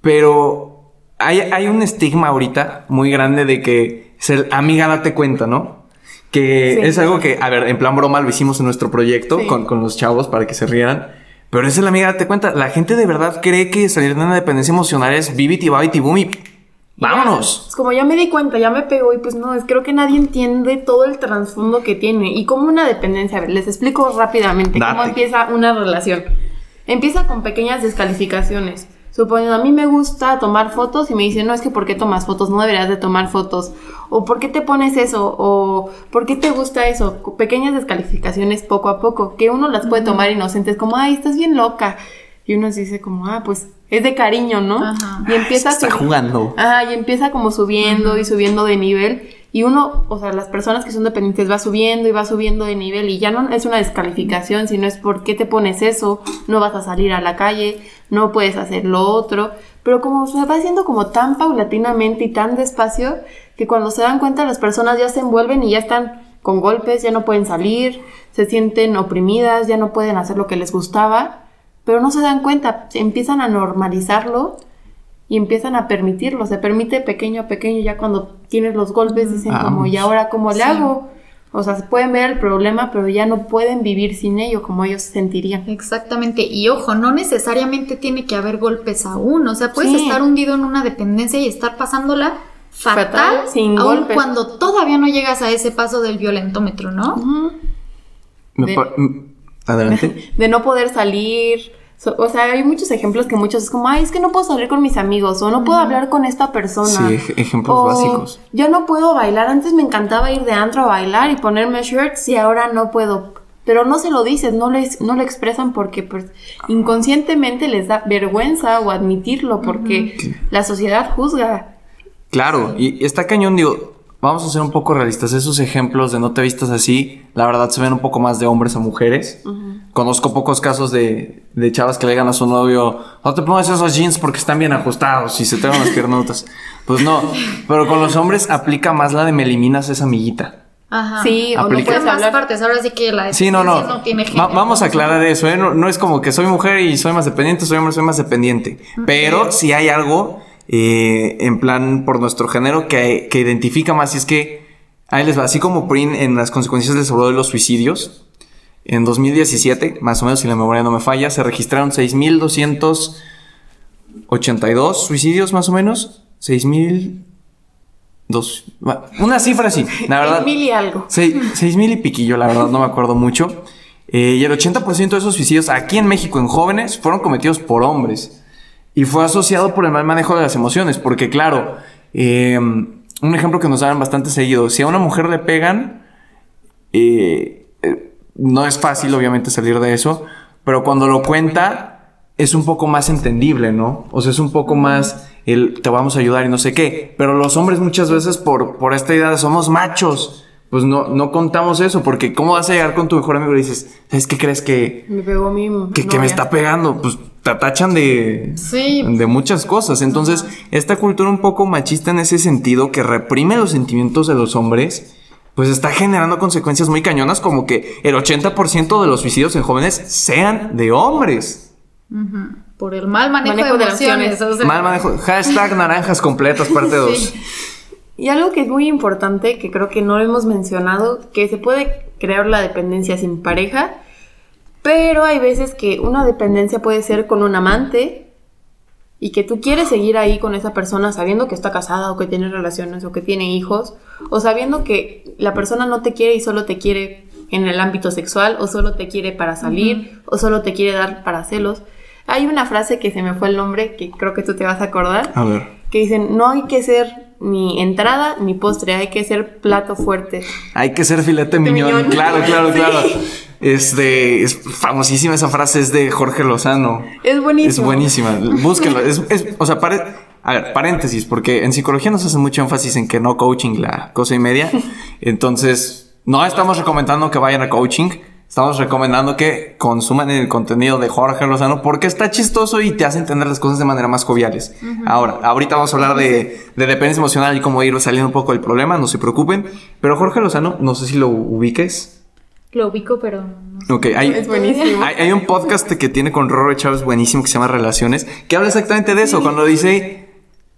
Pero hay, hay un estigma ahorita muy grande de que es el amiga date cuenta, ¿no? Que Sí. es algo que, a ver, en plan broma lo hicimos en nuestro proyecto Sí. con, con los chavos para que se rieran. Pero es el amiga date cuenta. La gente de verdad cree que salir de una dependencia emocional es bibit y y boom y vámonos. Es como ya me di cuenta, ya me pegó y pues no, es creo que nadie entiende todo el trasfondo que tiene y como una dependencia. A ver, les explico rápidamente cómo empieza una relación. Empieza con pequeñas descalificaciones. Suponiendo, a mí me gusta tomar fotos y me dicen, no, es que ¿por qué tomas fotos? No deberías de tomar fotos. O ¿por qué te pones eso? O ¿por qué te gusta eso? Pequeñas descalificaciones poco a poco, que uno las puede tomar inocentes, como, ay, estás bien loca. Y uno se dice como, ah, pues es de cariño, ¿no? Ajá. Y empieza a Está jugando. Ajá, y empieza como subiendo y subiendo de nivel. Y uno, o sea, las personas que son dependientes va subiendo y va subiendo de nivel y ya no es una descalificación, sino es por qué te pones eso, no vas a salir a la calle, no puedes hacer lo otro. Pero como se va haciendo como tan paulatinamente y tan despacio, que cuando se dan cuenta las personas ya se envuelven y ya están con golpes, ya no pueden salir, se sienten oprimidas, ya no pueden hacer lo que les gustaba, pero no se dan cuenta, empiezan a normalizarlo y empiezan a permitirlo. Se permite pequeño a pequeño. Ya cuando tienes los golpes dicen como, ¿y ahora cómo le Sí. hago? O sea, se pueden ver el problema, pero ya no pueden vivir sin ello como ellos sentirían. Exactamente, y ojo, no necesariamente tiene que haber golpes aún, o sea, puedes Sí. estar hundido en una dependencia y estar pasándola fatal, Fatal, sin aun golpes. cuando todavía no llegas a ese paso del violentómetro, ¿no? De- Adelante. De no poder salir. So- o sea, hay muchos ejemplos que muchos es como, ay, es que no puedo salir con mis amigos o no puedo hablar con esta persona. Sí, ej- ejemplos O, básicos. Ya no puedo bailar. Antes me encantaba ir de antro a bailar y ponerme shirts y ahora no puedo. Pero no se lo dices, no, les, no lo expresan porque pues, inconscientemente les da vergüenza o admitirlo porque la sociedad juzga. Claro, y está cañón, digo, vamos a ser un poco realistas. Esos ejemplos de no te vistas así, la verdad se ven un poco más de hombres a mujeres. Conozco pocos casos de, de chavas que le digan a su novio, no te pongas esos jeans porque están bien ajustados y se te ven las piernotas. Pues no, pero con los hombres aplica más la de me eliminas esa amiguita. Ajá. Sí, o no Aplica. Fue puedes más hablar. partes, ahora sí que la Sí, no, no. dependencia tiene Va- género. vamos a aclarar eso, ¿eh? No, no es como que soy mujer y soy más dependiente, soy hombre, soy más dependiente. Pero si hay algo eh, en plan por nuestro género que, que identifica más y es que ahí les va, así como Prin en las consecuencias del seguro de los suicidios, en 2017, más o menos si la memoria no me falla, se registraron 6.282 suicidios más o menos. 6.000... Dos, una cifra así, la verdad. Mil y algo. Seis, seis mil y piquillo, la verdad, no me acuerdo mucho. Eh, y el 80% de esos suicidios aquí en México, en jóvenes, fueron cometidos por hombres. Y fue asociado por el mal manejo de las emociones. Porque, claro, eh, un ejemplo que nos dan bastante seguido: si a una mujer le pegan, eh, eh, no es fácil, obviamente, salir de eso. Pero cuando lo cuenta, es un poco más entendible, ¿no? O sea, es un poco más el te vamos a ayudar y no sé qué. Pero los hombres muchas veces por, por esta idea de somos machos, pues no, no contamos eso, porque ¿cómo vas a llegar con tu mejor amigo y le dices, ¿sabes qué crees que, Me pegó mi que, que me está pegando? Pues te tachan de, Sí. de muchas cosas. Entonces, esta cultura un poco machista en ese sentido, que reprime los sentimientos de los hombres, pues está generando consecuencias muy cañonas, como que el 80% de los suicidios en jóvenes sean de hombres. Por el mal manejo, Manejo de de emociones. emociones. o sea, Mal manejo. Hashtag naranjas completas, parte 2. Sí. Y algo que es muy importante, que creo que no hemos mencionado, que se puede crear la dependencia sin pareja, pero hay veces que una dependencia puede ser con un amante y que tú quieres seguir ahí con esa persona sabiendo que está casada o que tiene relaciones o que tiene hijos, o sabiendo que la persona no te quiere y solo te quiere en el ámbito sexual, o solo te quiere para salir, o solo te quiere dar para celos. Hay una frase que se me fue el nombre, que creo que tú te vas a acordar, A ver. que dicen, no hay que ser ni entrada ni postre, hay que ser plato fuerte. Hay que ser filete miñón. miñón. Claro, claro, Sí. claro. Este, es famosísima esa frase, es de Jorge Lozano. Es buenísimo. Es buenísima. Búsquenlo. Es, es- o sea, pare- a ver, paréntesis, porque en psicología nos hace mucho énfasis en que no coaching la cosa y media. Entonces, no estamos recomendando que vayan a coaching. Estamos recomendando que consuman el contenido de Jorge Lozano porque está chistoso y te hace entender las cosas de manera más joviales. Ahora, ahorita vamos a hablar de, de dependencia emocional y cómo ir saliendo un poco del problema, no se preocupen. Pero Jorge Lozano, no sé si lo ubiques. Lo ubico, pero no sé. Ok, hay, Es buenísimo. hay, hay un podcast que tiene con Roro Chávez buenísimo que se llama Relaciones, que habla exactamente de eso, cuando dice,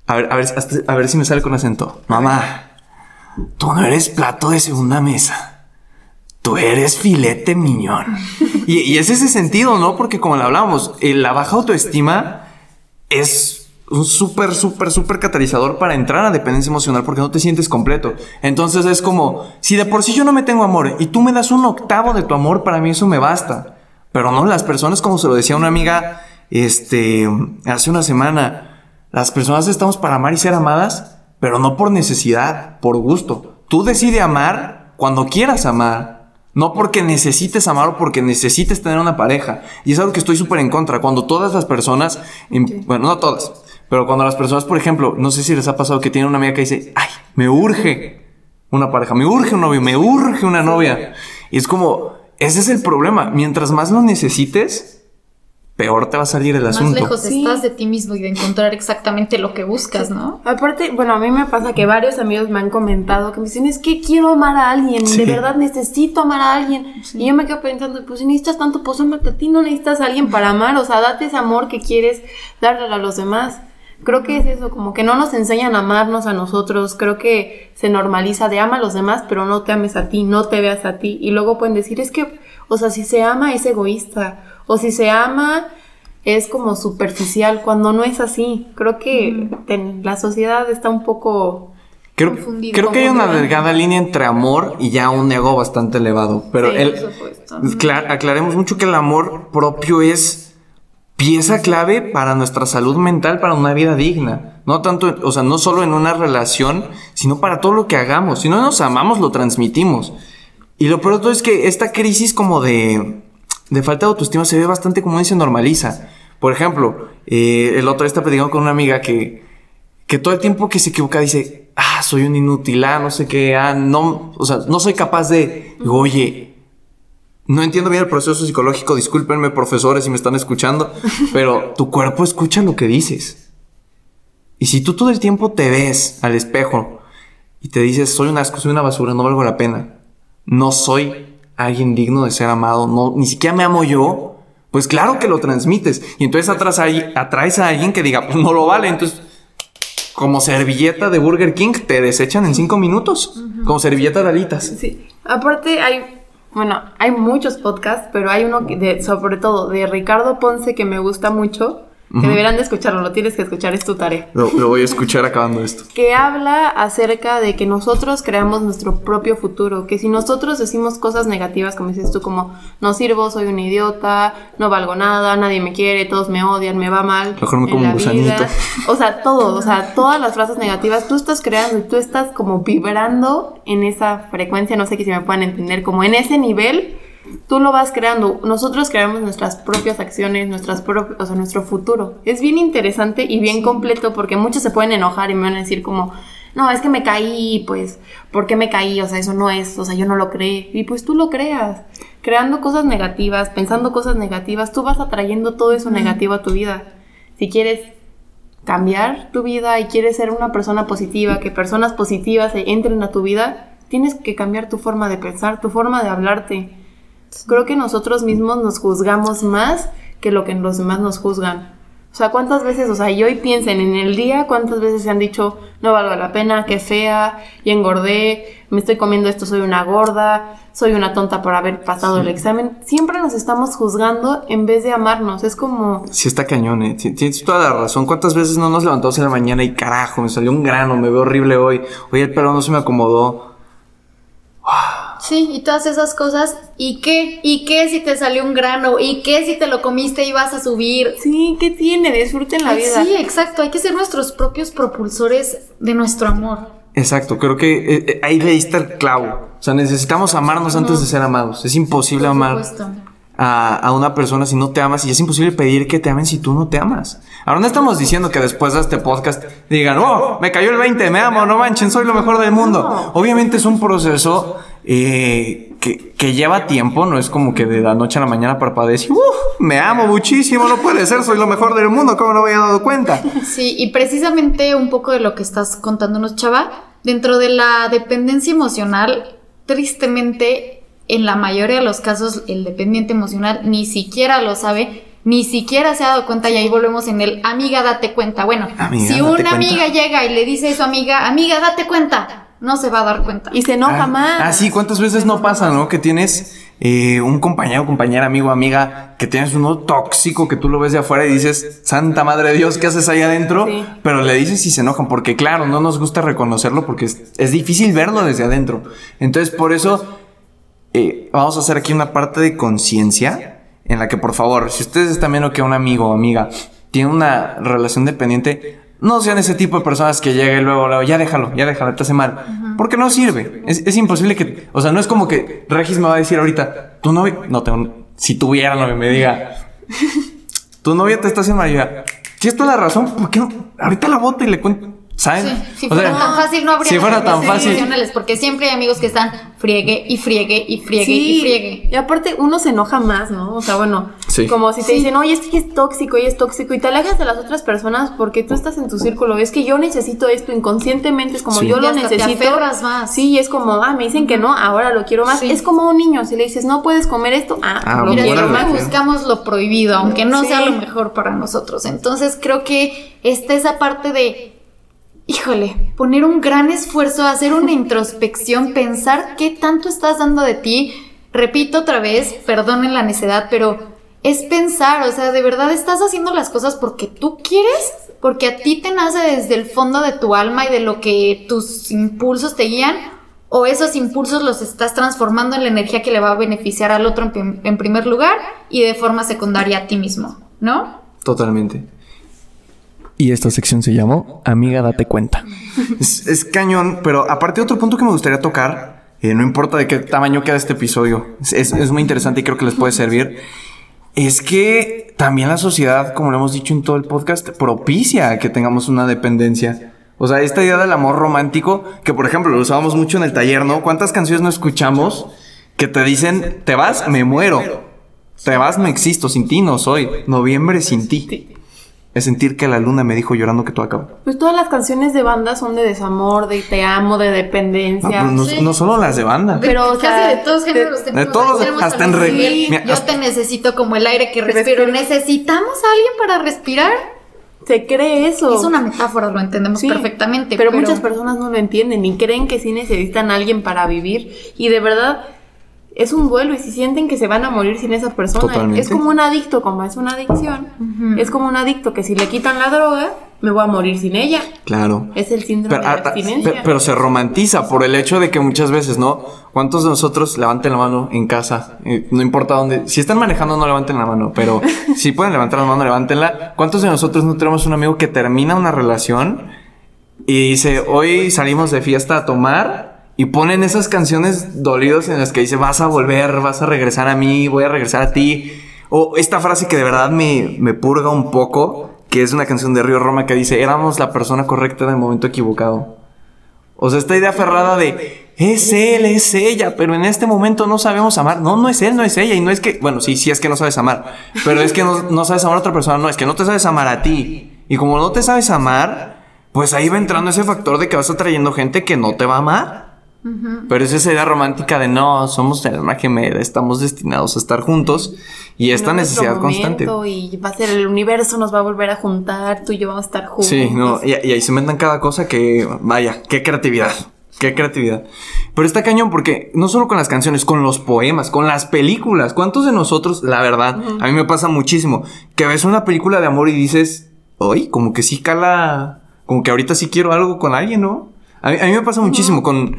a ver, a ver, hasta- a ver si me sale con acento, mamá, tú no eres plato de segunda mesa. Tú eres filete miñón. Y, es ese sentido, ¿no? Porque como lo hablábamos, eh, la baja autoestima es un súper, súper, súper catalizador para entrar a dependencia emocional porque no te sientes completo. Entonces es como, si de por sí yo no me tengo amor y tú me das un octavo de tu amor, para mí eso me basta. Pero no, las personas, como se lo decía una amiga, este, hace una semana, las personas estamos para amar y ser amadas, pero no por necesidad, por gusto. Tú decides amar cuando quieras amar. No porque necesites amar o porque necesites tener una pareja. Y es algo que estoy súper en contra. Cuando todas las personas, bueno, no todas, pero cuando las personas, por ejemplo, no sé si les ha pasado que tienen una amiga que dice, ay, me urge una pareja, me urge un novio, me urge una novia. Y es como, ese es el problema. Mientras más lo necesites, peor te va a salir el asunto. Más lejos Sí. estás de ti mismo y de encontrar exactamente lo que buscas, ¿no? Aparte, bueno, a mí me pasa que varios amigos me han comentado que me dicen, es que quiero amar a alguien, Sí. de verdad necesito amar a alguien. Y yo me quedo pensando, pues si necesitas tanto, pues amate a ti, no necesitas a alguien para amar, o sea, date ese amor que quieres darle a los demás. Creo que es eso, como que no nos enseñan a amarnos a nosotros, creo que se normaliza de ama a los demás, pero no te ames a ti, no te veas a ti. Y luego pueden decir, es que, o sea, si se ama es egoísta, o si se ama es como superficial, cuando no es así. Creo que ten- la sociedad está un poco... Creo, Confundido, creo que hay una delgada línea entre amor y ya un ego bastante elevado. Pero Sí, el, por supuesto. cla- aclaremos mucho que el amor propio es pieza clave para nuestra salud mental, para una vida digna. No tanto, o sea, no solo en una relación, sino para todo lo que hagamos. Si no nos amamos, lo transmitimos. Y lo peor de todo es que esta crisis como de, de falta de autoestima se ve bastante común y se normaliza. Por ejemplo, eh, el otro día estaba platicando con una amiga que, que todo el tiempo que se equivoca dice, ah, soy un inútil, ah, no sé qué, ah, no, o sea, no soy capaz de, Digo, oye, no entiendo bien el proceso psicológico, discúlpenme profesores si me están escuchando, pero tu cuerpo escucha lo que dices. Y si tú todo el tiempo te ves al espejo y te dices, soy un asco, soy una basura, no valgo la pena, no soy alguien digno de ser amado, no, ni siquiera me amo yo, pues claro que lo transmites. Y entonces atrás hay- atraes a alguien que diga, pues no lo vale, entonces como servilleta de Burger King te desechan en cinco minutos, como servilleta de alitas. Sí. Aparte hay, bueno, hay muchos podcasts, pero hay uno de, sobre todo de Ricardo Ponce que me gusta mucho, que deberán de escucharlo, lo tienes que escuchar, es tu tarea. Lo, lo voy a escuchar acabando esto. que habla acerca de que nosotros creamos nuestro propio futuro, que si nosotros decimos cosas negativas, como dices tú, como no sirvo, soy un idiota, no valgo nada, nadie me quiere, todos me odian, me va mal. Mejor me como un gusanito. vida", O sea, todo, o sea, todas las frases negativas, tú estás creando y tú estás como vibrando en esa frecuencia, no sé que si me puedan entender, como en ese nivel. Tú lo vas creando. Nosotros creamos nuestras propias acciones, nuestras propias, o sea, nuestro futuro. Es bien interesante y bien completo porque muchos se pueden enojar y me van a decir como, no, es que me caí, pues, ¿por qué me caí? O sea, eso no es, o sea, yo no lo creé. Y pues tú lo creas. Creando cosas negativas, pensando cosas negativas, tú vas atrayendo todo eso negativo a tu vida. Si quieres cambiar tu vida y quieres ser una persona positiva, que personas positivas entren a tu vida, tienes que cambiar tu forma de pensar, tu forma de hablarte. Creo que nosotros mismos nos juzgamos más que lo que los demás nos juzgan. O sea, ¿cuántas veces, o sea, y hoy piensen en el día, cuántas veces se han dicho, no valgo la pena, qué fea, y engordé, me estoy comiendo esto, soy una gorda, soy una tonta por haber pasado el examen? Siempre nos estamos juzgando en vez de amarnos. Es como, Sí, está cañón, eh. Ti- Tienes toda la razón. ¿Cuántas veces no nos levantamos en la mañana y carajo, me salió un grano, me veo horrible hoy? Oye, el pelo no se me acomodó. Sí, y todas esas cosas. ¿Y qué? ¿Y qué si te salió un grano? ¿Y qué si te lo comiste y vas a subir? sí, ¿qué tiene? Disfruten la vida. Sí, exacto. Hay que ser nuestros propios propulsores de nuestro amor. Exacto, creo que eh, eh, ahí le diste el clavo. O sea, necesitamos amarnos antes de ser amados. Es imposible Por amar a, a una persona si no te amas y es imposible pedir que te amen si tú no te amas. Ahora no estamos diciendo que después de este podcast digan, oh, me cayó el 20, me amo, no manchen, soy lo mejor del mundo. No. Obviamente es un proceso eh, que, que lleva tiempo, no es como que de la noche a la mañana parpadees y, "Uf, me amo muchísimo, no puede ser, soy lo mejor del mundo, ¿cómo no me había dado cuenta? Sí, y precisamente un poco de lo que estás contándonos, Chava, dentro de la dependencia emocional, tristemente, en la mayoría de los casos, el dependiente emocional ni siquiera lo sabe, ni siquiera se ha dado cuenta, y ahí volvemos en el amiga, date cuenta. Bueno, Amiga, si una cuenta. amiga llega y le dice a su amiga, amiga, date cuenta, no se va a dar cuenta. Y se enoja Ah, más. Ah, sí, ¿cuántas veces no pasa, no? Que tienes eh, un compañero, compañera, amigo, amiga, que tienes uno tóxico que tú lo ves de afuera y dices, Santa Madre de Dios, ¿qué haces ahí adentro? Sí. Pero le dices y se enojan, porque claro, no nos gusta reconocerlo porque es, es difícil verlo desde adentro. Entonces, por eso, eh, vamos a hacer aquí una parte de conciencia en la que, por favor, si ustedes están viendo que un amigo o amiga tiene una relación dependiente, no sean ese tipo de personas que llega y luego, luego, ya déjalo, ya déjalo, te hace mal. Porque no sirve. Es, es imposible que, o sea, no es como que Regis me va a decir ahorita, tu novio, no tengo, si tuviera novio, me diga, tu novia te está haciendo yo, ¿Qué es toda la razón? ¿Por qué no? Ahorita la bota y le cuento. ¿Saben? Sí, si O fuera sea, tan fácil no habría Si fuera tan fácil. emocionales, porque siempre hay amigos que están friegue y friegue y friegue y friegue. y aparte uno se enoja más, ¿no? O sea, bueno, Sí. como si te dicen, oye, es que es tóxico y es tóxico, y te alejas de las otras personas porque tú estás en tu círculo. Es que yo necesito esto inconscientemente, es como Sí. yo Y lo hasta te necesito. aferras más. Sí, y es como, ah, me dicen que no, ahora lo quiero más. Sí. Es como un niño, si le dices, no puedes comer esto, ah, Ah, lo Mira, quiero más. buscamos lo prohibido, aunque no Sí. sea lo mejor para nosotros. Entonces creo que está esa parte de, híjole, poner un gran esfuerzo, hacer una introspección, pensar qué tanto estás dando de ti. Repito otra vez, perdonen la necedad, pero es pensar, o sea, de verdad estás haciendo las cosas porque tú quieres, porque a ti te nace desde el fondo de tu alma y de lo que tus impulsos te guían, o esos impulsos los estás transformando en la energía que le va a beneficiar al otro en, en primer lugar y de forma secundaria a ti mismo, ¿no? Totalmente. Y esta sección se llamó Amiga, date cuenta. Es, cañón, pero aparte otro punto que me gustaría tocar, eh, no importa de qué tamaño queda este episodio, es muy interesante y creo que les puede servir, es que también la sociedad, como lo hemos dicho en todo el podcast, propicia que tengamos una dependencia. O sea, esta idea del amor romántico, que por ejemplo lo usábamos mucho en el taller, ¿no? ¿Cuántas canciones no escuchamos que te dicen, te vas, me muero? Te vas, no existo, sin ti no soy. Noviembre sin ti. Es sentir que la luna me dijo llorando que todo acaba. Pues todas las canciones de banda son de desamor, de te amo, de No, dependencia. pero no, Sí. no solo las de banda. Pero, o casi sea, de todos de- géneros de todos, tenemos hasta en algún re- nivel. mira, Yo hasta- te necesito como el aire que respiro. respiro. ¿Necesitamos a alguien para respirar? Se cree eso. Es una metáfora, lo entendemos Sí, perfectamente. Pero, muchas personas no lo entienden y creen que sí necesitan a alguien para vivir. Y de verdad es un duelo y si sienten que se van a morir sin esa persona. Totalmente. Es como un adicto, como es una adicción. Es como un adicto que si le quitan la droga, me voy a morir sin ella. Claro. Es el síndrome Pero, de la ah, abstinencia. pe- pero se romantiza por el hecho de que muchas veces, ¿no? ¿Cuántos de nosotros levanten la mano en casa? Eh, no importa dónde. Si están manejando, no levanten la mano, pero si pueden levantar la mano, levántenla. ¿Cuántos de nosotros no tenemos un amigo que termina una relación y dice, hoy salimos de fiesta a tomar? Y ponen esas canciones dolidos en las que dice, vas a volver, vas a regresar a mí, voy a regresar a ti. O esta frase que de verdad me, me purga un poco, que es una canción de Río Roma que dice, éramos la persona correcta en el momento equivocado. O sea, esta idea aferrada de, es él, es ella, pero en este momento no sabemos amar. No, no es él, no es ella. Y no es que, bueno, sí, sí es que no sabes amar, pero es que no, no sabes amar a otra persona. No, es que no te sabes amar a ti. Y como no te sabes amar, pues ahí va entrando ese factor de que vas atrayendo gente que no te va a amar. Pero es esa idea romántica de no, somos el alma gemela, estamos destinados a estar juntos y esta nuestro necesidad constante. Y va a ser el universo, nos va a volver a juntar, tú y yo vamos a estar juntos. Sí, no, y, y ahí se inventan cada cosa que, vaya, qué creatividad, qué creatividad. Pero está cañón porque no solo con las canciones, con los poemas, con las películas. ¿Cuántos de nosotros, la verdad, a mí me pasa muchísimo, que ves una película de amor y dices, hoy como que sí cala, como que ahorita sí quiero algo con alguien, ¿no? A mí, a mí me pasa muchísimo con...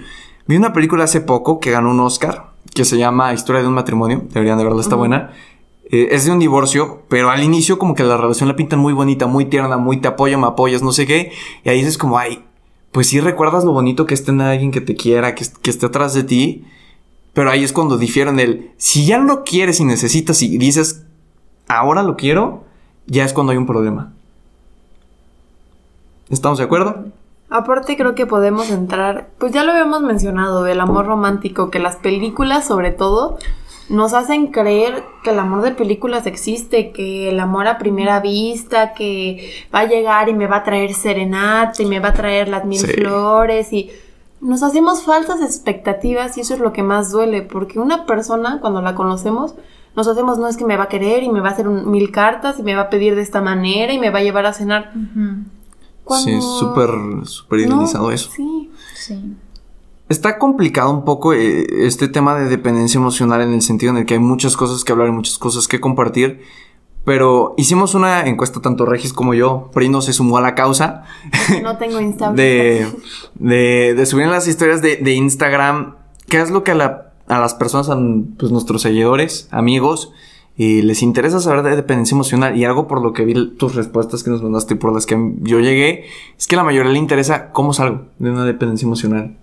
Vi una película hace poco que ganó un Oscar, que se llama Historia de un matrimonio, deberían de verla, está buena. Eh, es de un divorcio, pero al inicio como que la relación la pintan muy bonita, muy tierna, muy te apoyo, me apoyas, no sé qué. Y ahí dices como, ay, pues sí recuerdas lo bonito que es tener a alguien que te quiera, que, que esté atrás de ti. Pero ahí es cuando difieren el, si ya lo quieres y necesitas y dices, ahora lo quiero, ya es cuando hay un problema. ¿Estamos de acuerdo? Aparte creo que podemos entrar, pues ya lo habíamos mencionado, del amor romántico, que las películas sobre todo nos hacen creer que el amor de películas existe, que el amor a primera vista, que va a llegar y me va a traer serenata y me va a traer las mil Sí. flores y nos hacemos falsas expectativas y eso es lo que más duele, porque una persona cuando la conocemos nos hacemos no es que me va a querer y me va a hacer un- mil cartas y me va a pedir de esta manera y me va a llevar a cenar. Cuando- Sí, súper, súper idealizado No, eso. Sí. Sí. Está complicado un poco eh, este tema de dependencia emocional en el sentido en el que hay muchas cosas que hablar y muchas cosas que compartir. Pero hicimos una encuesta, tanto Regis como yo. Prino se sumó a la causa. No tengo Instagram. de, de, de subir en las historias de, de Instagram. ¿Qué es lo que a, la- a las personas, a pues, nuestros seguidores, amigos, y les interesa saber de dependencia emocional? Y algo por lo que vi tus respuestas que nos mandaste y por las que yo llegué, es que a la mayoría le interesa cómo salgo de una dependencia emocional.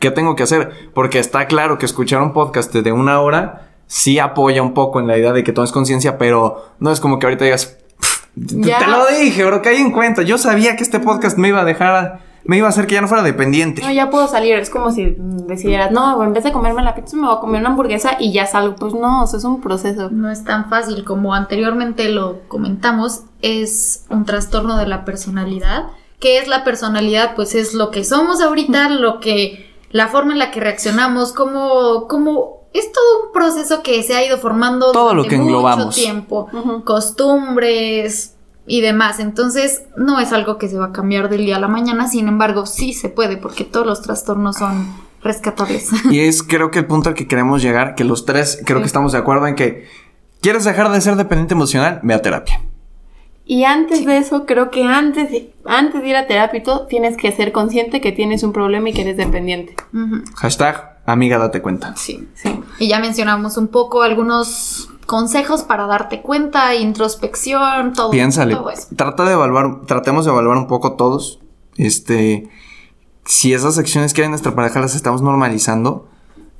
¿Qué tengo que hacer? Porque está claro que escuchar un podcast de una hora sí apoya un poco en la idea de que tomes conciencia, pero no es como que ahorita digas, "Pff, te, lo dije, bro, caí en cuenta. Yo sabía que este podcast me iba a dejar, me iba a hacer que ya no fuera dependiente. No, ya puedo salir. Es como si decidieras, no, en vez de comerme la pizza, me voy a comer una hamburguesa y ya salgo. Pues no, es un proceso. No es tan fácil como anteriormente lo comentamos, es un trastorno de la personalidad. ¿Qué es la personalidad? Pues es lo que somos ahorita, lo que, la forma en la que reaccionamos, como, como, es todo un proceso que se ha ido formando Todo lo durante que mucho englobamos. tiempo, Ujú. costumbres y demás. Entonces, no es algo que se va a cambiar del día a la mañana, sin embargo, sí se puede, porque todos los trastornos son rescatables. Y es creo que el punto al que queremos llegar, que los tres creo que estamos de acuerdo en que quieres dejar de ser dependiente emocional, ve a terapia. Y antes de eso, creo que antes de, antes de ir a terapia y todo, tienes que ser consciente que tienes un problema y que eres dependiente. Hashtag amiga date cuenta. Sí. Sí. Y ya mencionamos un poco algunos consejos para darte cuenta, introspección, todo, Piénsale. todo eso. Trata de evaluar, tratemos de evaluar un poco todos. Este, si esas acciones que hay en nuestra pareja las estamos normalizando.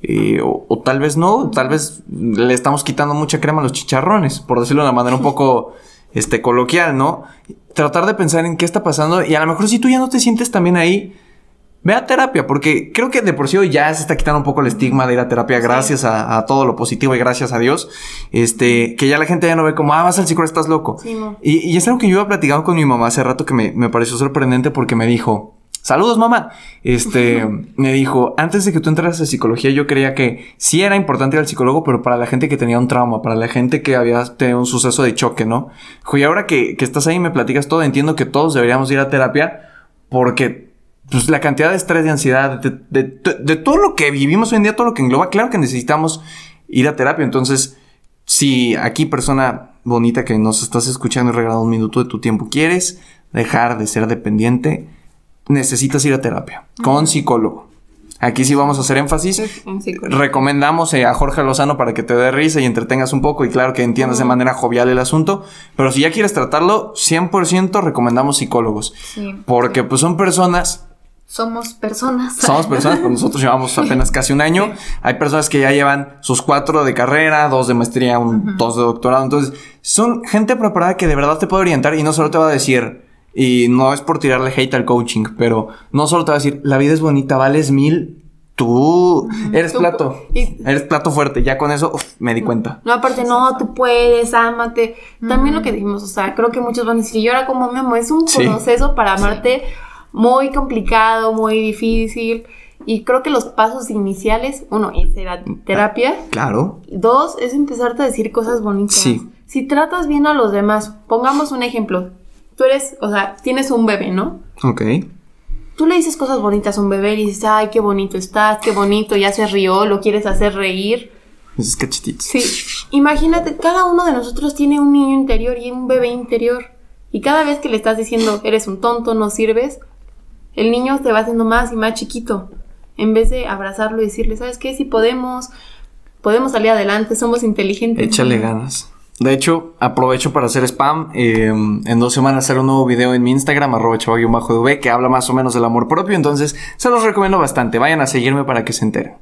eh, o, o tal vez no, tal vez le estamos quitando mucha crema a los chicharrones, por decirlo de una manera un poco este, coloquial, ¿no? Tratar de pensar en qué está pasando y a lo mejor si tú ya no te sientes también ahí, ve a terapia, porque creo que de por sí hoy ya se está quitando un poco el estigma de ir a terapia gracias a, a todo lo positivo y gracias a Dios, este, que ya la gente ya no ve como, ah, vas al psicólogo, estás loco. Sí, no. Y, y es algo que yo iba platicando con mi mamá hace rato que me, me pareció sorprendente porque me dijo, saludos mamá, este, me dijo, antes de que tú entraras a psicología yo creía que sí era importante ir al psicólogo, pero para la gente que tenía un trauma, para la gente que había tenido un suceso de choque, ¿no? Dijo, y ahora que, que estás ahí y me platicas todo, entiendo que todos deberíamos ir a terapia porque... Pues la cantidad de estrés, de ansiedad, de, de- de- de todo lo que vivimos hoy en día, todo lo que engloba, claro que necesitamos ir a terapia. Entonces, si aquí, persona bonita que nos estás escuchando y regalando un minuto de tu tiempo, quieres dejar de ser dependiente, necesitas ir a terapia con psicólogo. Aquí sí vamos a hacer énfasis. Recomendamos eh, a Jorge Lozano para que te dé risa y entretengas un poco y claro que entiendas de manera jovial el asunto. Pero si ya quieres tratarlo, 100% recomendamos psicólogos. Sí. Porque pues son personas Somos personas. somos personas, pues nosotros llevamos apenas casi un año. Hay personas que ya llevan sus cuatro de carrera, dos de maestría, un, dos de doctorado. Entonces, son gente preparada que de verdad te puede orientar y no solo te va a decir, y no es por tirarle hate al coaching, pero no solo te va a decir, la vida es bonita, vales mil, tú eres Tú- plato, y- eres plato fuerte. Ya con eso uf, me di cuenta. No, aparte, no, tú puedes, ámate. También lo que dijimos, o sea, creo que muchos van a decir, yo ahora como me amo, es un Sí. proceso para amarte muy complicado, muy difícil. Y creo que los pasos iniciales, uno, es la terapia. Claro. Dos, es empezarte a decir cosas bonitas. Sí. Si tratas bien a los demás, pongamos un ejemplo. Tú eres, o sea, tienes un bebé, ¿no? Ok. Tú le dices cosas bonitas a un bebé y dices, ay, qué bonito estás, qué bonito, ya se rió, lo quieres hacer reír. Esos cachetitos. Sí, imagínate, cada uno de nosotros tiene un niño interior y un bebé interior. Y cada vez que le estás diciendo, eres un tonto, no sirves, el niño te va haciendo más y más chiquito. En vez de abrazarlo y decirle, ¿sabes qué? Si podemos, podemos salir adelante, somos inteligentes. Échale ganas. De hecho, aprovecho para hacer spam. eh, en dos semanas hacer un nuevo video en mi Instagram, arroba chava-dv, que habla más o menos del amor propio. Entonces, se los recomiendo bastante. Vayan a seguirme para que se enteren.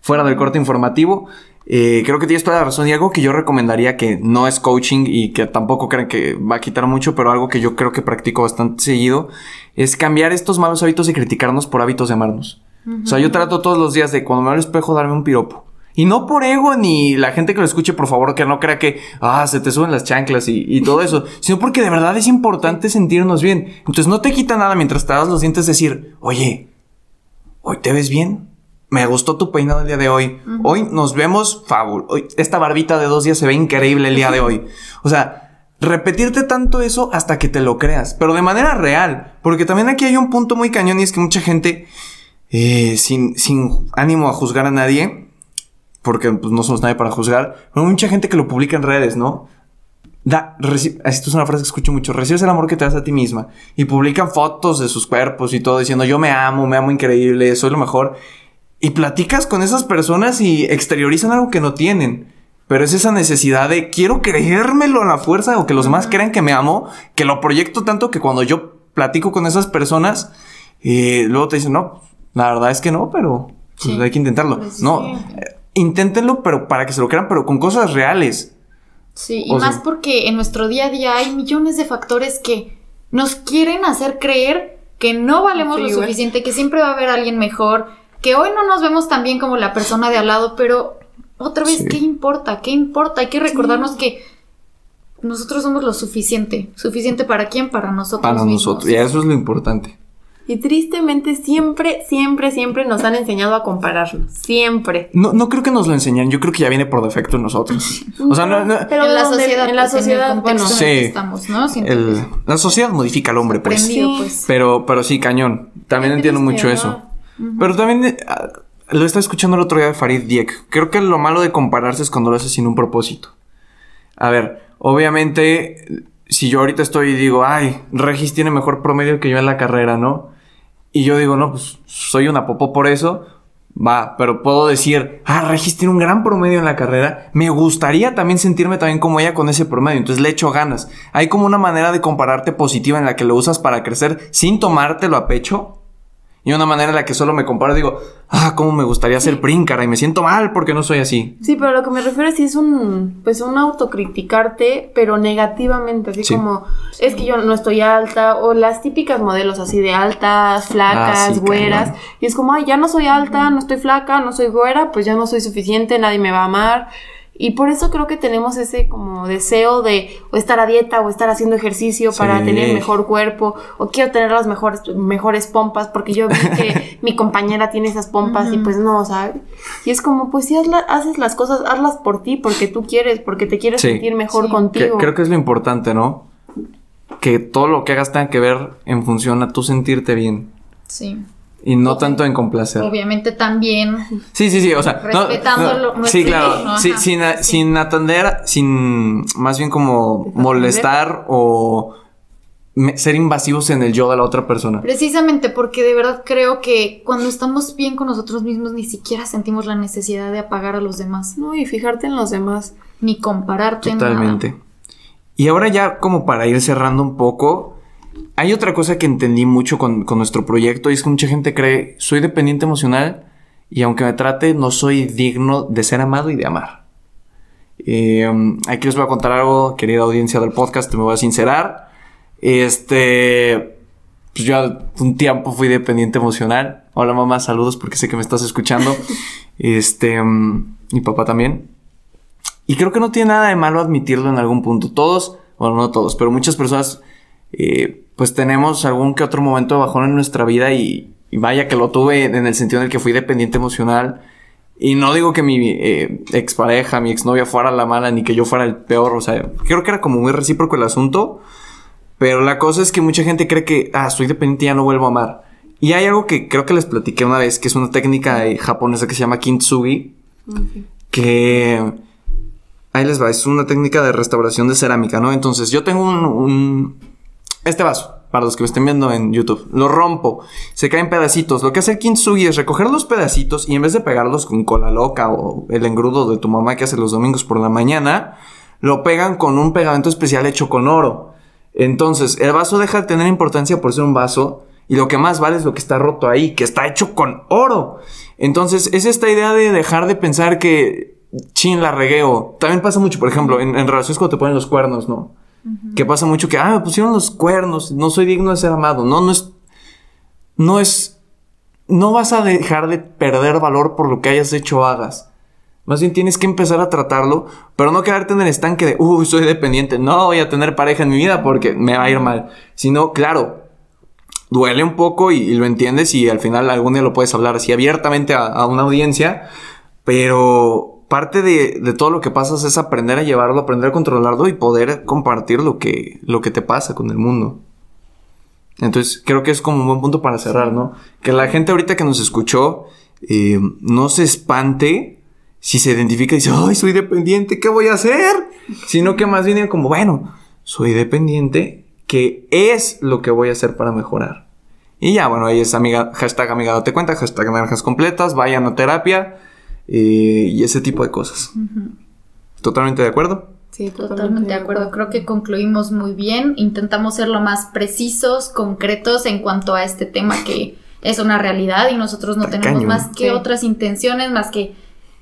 Fuera del corte informativo, eh, creo que tienes toda la razón. Y algo que yo recomendaría que no es coaching y que tampoco creen que va a quitar mucho, pero algo que yo creo que practico bastante seguido, es cambiar estos malos hábitos de criticarnos por hábitos de amarnos. O sea, yo trato todos los días de cuando me veo al espejo darme un piropo. Y no por ego ni la gente que lo escuche, por favor, que no crea que, ah, se te suben las chanclas y, y todo eso, sino porque de verdad es importante sentirnos bien. Entonces no te quita nada mientras te das los dientes decir, oye, hoy te ves bien. Me gustó tu peinado el día de hoy. Hoy nos vemos fabul. Hoy esta barbita de dos días se ve increíble el día de hoy. O sea, repetirte tanto eso hasta que te lo creas, pero de manera real. Porque también aquí hay un punto muy cañón y es que mucha gente eh, sin, sin ánimo a juzgar a nadie, porque pues, no somos nadie para juzgar, pero mucha gente que lo publica en redes, ¿no? Da, esto es una frase que escucho mucho, recibes el amor que te das a ti misma. Y publican fotos de sus cuerpos y todo diciendo yo me amo, me amo increíble, soy lo mejor. Y platicas con esas personas y exteriorizan algo que no tienen. Pero es esa necesidad de quiero creérmelo a la fuerza o que los demás crean que me amo, que lo proyecto tanto que cuando yo platico con esas personas, eh, luego te dicen, no, la verdad es que no, pero pues, Sí. hay que intentarlo. Pues no, sí. eh, inténtenlo, pero para que se lo crean, pero con cosas reales. Sí, y O sea- más porque en nuestro día a día hay millones de factores que nos quieren hacer creer que no valemos Sí, lo suficiente, que siempre va a haber alguien mejor, que hoy no nos vemos tan bien como la persona de al lado, pero otra vez, Sí. ¿qué importa? ¿Qué importa? Hay que recordarnos que nosotros somos lo suficiente. ¿Suficiente para quién? Para nosotros Para mismos. nosotros. Y eso es lo importante. Y tristemente siempre, siempre, siempre nos han enseñado a compararnos. Siempre. No, no creo que nos lo enseñen, yo creo que ya viene por defecto en nosotros. O sea, no, no- Pero en la sociedad, en la sociedad, el contexto bueno, en el que Sí. estamos, ¿no? El- la sociedad modifica al hombre, pues. Sí. pues. Pero, pero sí, cañón. También Qué entiendo triste, mucho Pero también eh, ah, lo estaba escuchando el otro día de Farid Diek. Creo que lo malo de compararse es cuando lo haces sin un propósito. A ver, obviamente, si yo ahorita estoy y digo, ay, Regis tiene mejor promedio que yo en la carrera, ¿no? Y yo digo, no, pues soy una popó por eso. Va, pero puedo decir, ah, Regis tiene un gran promedio en la carrera. Me gustaría también sentirme también como ella con ese promedio. Entonces le echo ganas. Hay como una manera de compararte positiva en la que lo usas para crecer sin tomártelo a pecho. Y una manera en la que solo me comparo digo, ah, cómo me gustaría ser príncara y me siento mal porque no soy así. Sí, pero lo que me refiero es si es un, pues un autocriticarte, pero negativamente, así Sí. como, es que yo no estoy alta, o las típicas modelos así de altas, flacas, Ah, sí, güeras, cañón. y es como, ay, ya no soy alta, no estoy flaca, no soy güera, pues ya no soy suficiente, nadie me va a amar. Y por eso creo que tenemos ese como deseo de o estar a dieta o estar haciendo ejercicio para Sí. tener mejor cuerpo o quiero tener las mejores, mejores pompas porque yo vi que mi compañera tiene esas pompas y pues no, ¿sabes? Y es como, pues si hazla- haces las cosas, hazlas por ti, porque tú quieres, porque te quieres Sí. sentir mejor Sí. Que- contigo. creo que es lo importante, ¿no? Que todo lo que hagas tenga que ver en función a tú sentirte bien. Sí. Y no tanto en complacer. Obviamente también Sí, sí, sí, o sea, no- Respetando no, lo- nuestro sí, claro, sí, sin, a- sí. sin atender, sin más bien como molestar o me- ser invasivos en el yo de la otra persona. Precisamente porque de verdad creo que cuando estamos bien con nosotros mismos ni siquiera sentimos la necesidad de apagar a los demás, No, y fijarte en los demás. ni compararte en nada. Totalmente. Y ahora ya como para ir cerrando un poco, hay otra cosa que entendí mucho con, con nuestro proyecto y es que mucha gente cree, soy dependiente emocional y aunque me trate, no soy digno de ser amado y de amar. Eh, um, aquí les voy a contar algo, querida audiencia del podcast, me voy a sincerar. Este, pues yo un tiempo fui dependiente emocional. Hola mamá, saludos porque sé que me estás escuchando. Este, um, mi papá también. Y creo que no tiene nada de malo admitirlo en algún punto. Todos, bueno, no todos, pero muchas personas, eh, pues tenemos algún que otro momento de bajón en nuestra vida y, y vaya que lo tuve en el sentido en el que fui dependiente emocional. Y no digo que mi eh, expareja, mi exnovia fuera la mala ni que yo fuera el peor, o sea, creo que era como muy recíproco el asunto. Pero la cosa es que mucha gente cree que, ah, soy dependiente y ya no vuelvo a amar. Y hay algo que creo que les platiqué una vez, que es una técnica eh, japonesa que se llama kintsugi, que ahí les va, es una técnica de restauración de cerámica, ¿no? Entonces yo tengo un, un- este vaso, para los que me estén viendo en YouTube, lo rompo, se caen pedacitos. Lo que hace el kintsugi es recoger los pedacitos y en vez de pegarlos con cola loca o el engrudo de tu mamá que hace los domingos por la mañana, lo pegan con un pegamento especial hecho con oro. Entonces, el vaso deja de tener importancia por ser un vaso y lo que más vale es lo que está roto ahí, que está hecho con oro. Entonces, es esta idea de dejar de pensar que chin la regueo. También pasa mucho, por ejemplo, en, en relaciones cuando te ponen los cuernos, ¿no? Que pasa mucho que, ah, me pusieron los cuernos, no soy digno de ser amado. No, no es. No es. No vas a dejar de perder valor por lo que hayas hecho o hagas. Más bien tienes que empezar a tratarlo, pero no quedarte en el estanque de, uy, soy dependiente, no voy a tener pareja en mi vida porque me va a ir mal. Sino, claro, duele un poco y, y lo entiendes y al final algún día lo puedes hablar así abiertamente a, a una audiencia, pero parte de, todo lo que pasas es aprender a llevarlo, aprender a controlarlo y poder compartir lo que, lo que te pasa con el mundo. Entonces, creo que es como un buen punto para cerrar, ¿no? Que la gente ahorita que nos escuchó eh, no se espante si se identifica y dice, ay, soy dependiente, ¿qué voy a hacer? Sino que más bien como, bueno, soy dependiente, ¿qué es lo que voy a hacer para mejorar? Y ya, bueno, ahí es amiga, hashtag amiga date cuenta, hashtag naranjas completas, vayan a terapia eh, y ese tipo de cosas. ¿Totalmente de acuerdo? Sí, Totalmente de acuerdo. Creo que concluimos muy bien. Intentamos ser lo más precisos, concretos en cuanto a este tema que es una realidad y nosotros no tenemos más que Sí. otras intenciones más que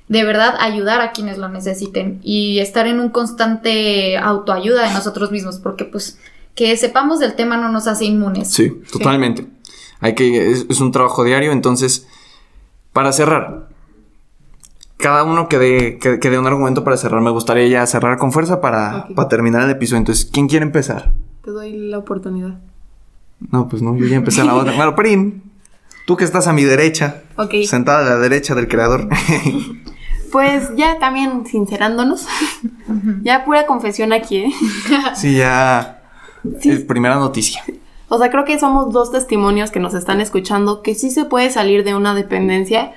de verdad ayudar a quienes lo necesiten y estar en un constante autoayuda de nosotros mismos porque pues que sepamos del tema no nos hace inmunes. Sí, totalmente. Hay que, es, es un trabajo diario, entonces, para cerrar, cada uno que dé, que, que dé un argumento para cerrar. Me gustaría ya cerrar con fuerza para, para terminar el episodio. Entonces, ¿quién quiere empezar? Te doy la oportunidad. No, pues no, yo ya empecé la otra. Bueno, Prim, tú que estás a mi derecha, Ok. sentada a la derecha del creador. Pues ya también sincerándonos. ya pura confesión aquí, ¿eh? sí, ya. es primera noticia. O sea, creo que somos dos testimonios que nos están escuchando que sí se puede salir de una dependencia.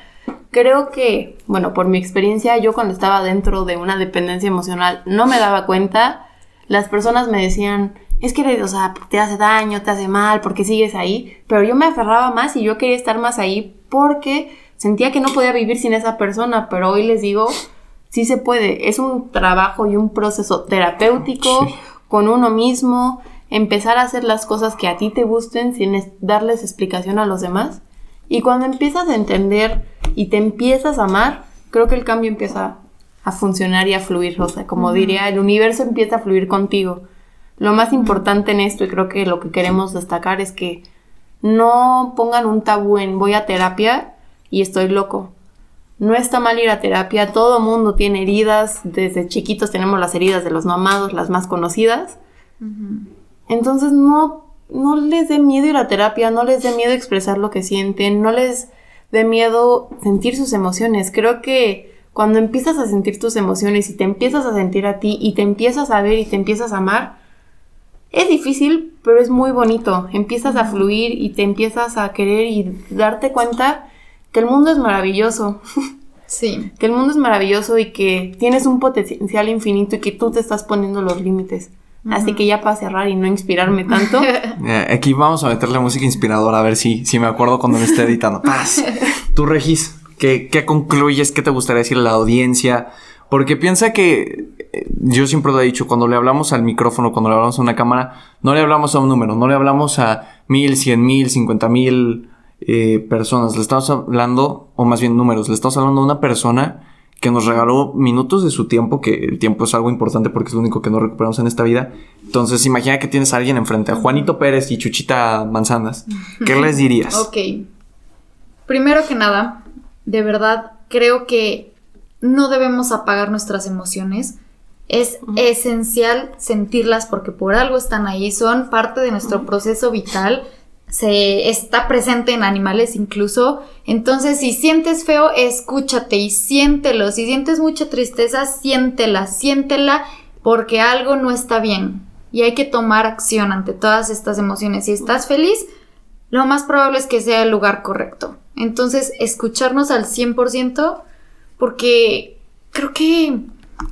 Creo que, bueno, por mi experiencia, yo cuando estaba dentro de una dependencia emocional no me daba cuenta. Las personas me decían, es que, o sea, te hace daño, te hace mal, porque sigues ahí. Pero yo me aferraba más y yo quería estar más ahí porque sentía que no podía vivir sin esa persona. Pero hoy les digo, sí se puede. Es un trabajo y un proceso terapéutico Sí. con uno mismo, empezar a hacer las cosas que a ti te gusten sin es- darles explicación a los demás. Y cuando empiezas a entender y te empiezas a amar, creo que el cambio empieza a funcionar y a fluir. O sea, como diría, el universo empieza a fluir contigo. Lo más importante en esto, y creo que lo que queremos destacar es que no pongan un tabú en voy a terapia y estoy loco. No está mal ir a terapia, todo mundo tiene heridas, desde chiquitos tenemos las heridas de los no amados, las más conocidas. Entonces no, no les dé miedo ir a terapia, no les dé miedo expresar lo que sienten, no les dé miedo sentir sus emociones. Creo que cuando empiezas a sentir tus emociones y te empiezas a sentir a ti y te empiezas a ver y te empiezas a amar, es difícil, pero es muy bonito. Empiezas a fluir y te empiezas a querer y darte cuenta que el mundo es maravilloso, Sí. que el mundo es maravilloso y que tienes un potencial infinito y que tú te estás poniendo los límites. Así que ya para cerrar y no inspirarme tanto, Eh, aquí vamos a meterle música inspiradora a ver si, si me acuerdo cuando me esté editando. Paz. Tú, Regis, ¿qué, ¿qué concluyes? ¿Qué te gustaría decir a la audiencia? Porque piensa que eh, yo siempre lo he dicho, cuando le hablamos al micrófono, cuando le hablamos a una cámara, no le hablamos a un número, no le hablamos a mil, cien mil, cincuenta mil eh, personas. Le estamos hablando, o más bien números, le estamos hablando a una persona que nos regaló minutos de su tiempo, que el tiempo es algo importante porque es lo único que no recuperamos en esta vida. Entonces, imagina que tienes a alguien enfrente, a Juanito Pérez y Chuchita Manzanas. ¿Qué les dirías? Ok. Primero que nada, de verdad creo que no debemos apagar nuestras emociones. Es esencial sentirlas porque por algo están ahí, son parte de nuestro proceso vital. Se está presente en animales incluso. Entonces, si sientes feo, escúchate y siéntelo. Si sientes mucha tristeza, siéntela, siéntela porque algo no está bien. Y hay que tomar acción ante todas estas emociones. Si estás feliz, lo más probable es que sea el lugar correcto. Entonces, escucharnos al 100% porque creo que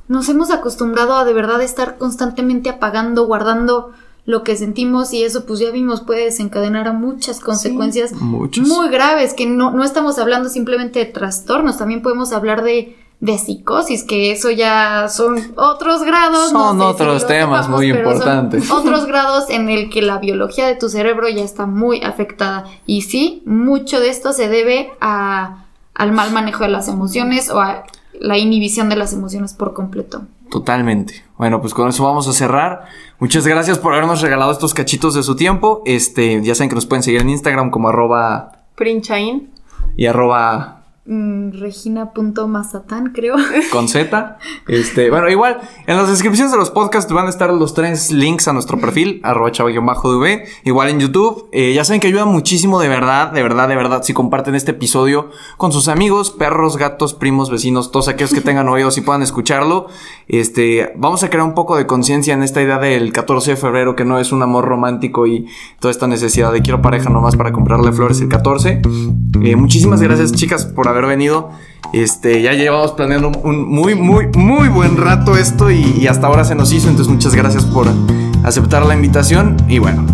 nos hemos acostumbrado a de verdad estar constantemente apagando, guardando lo que sentimos y eso pues ya vimos puede desencadenar a muchas consecuencias muchas. muy graves, que no, no estamos hablando simplemente de trastornos, también podemos hablar de, de psicosis, que eso ya son otros grados. Son no sé si otros temas muy importantes. Otros grados en el que la biología de tu cerebro ya está muy afectada. Y sí, mucho de esto se debe a, al mal manejo de las emociones o a la inhibición de las emociones por completo. Totalmente. Bueno, pues con eso vamos a cerrar. Muchas gracias por habernos regalado estos cachitos de su tiempo. Este, ya saben que nos pueden seguir en Instagram como arroba Princhain. y arroba mm, Regina.mazatán, creo. con Z. Este, bueno, igual, en las descripciones de los podcasts van a estar los tres links a nuestro perfil, arroba chava-dv, igual en YouTube. Eh, ya saben que ayuda muchísimo de verdad, de verdad, de verdad, si comparten este episodio con sus amigos, perros, gatos, primos, vecinos, todos aquellos que tengan oídos y puedan escucharlo. Este, vamos a crear un poco de conciencia en esta idea del 14 de febrero, que no es un amor romántico y toda esta necesidad de quiero pareja nomás para comprarle flores el 14. Eh, muchísimas gracias, chicas, por haber venido. Este, ya llevamos planeando un, muy, muy, muy buen rato esto y, hasta ahora se nos hizo. Entonces, muchas gracias por aceptar la invitación. Y bueno,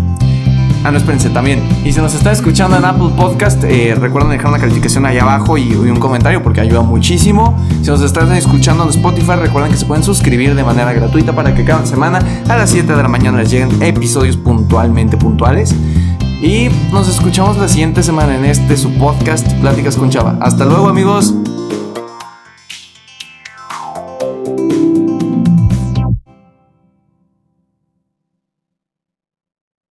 Ah, no, espérense también. Y si nos está escuchando en Apple Podcast, eh, recuerden dejar una calificación ahí abajo y, un comentario porque ayuda muchísimo. Si nos están escuchando en Spotify, recuerden que se pueden suscribir de manera gratuita para que cada semana a las 7 de la mañana les lleguen episodios puntualmente puntuales. Y nos escuchamos la siguiente semana en este su podcast Pláticas con Chava. Hasta luego amigos.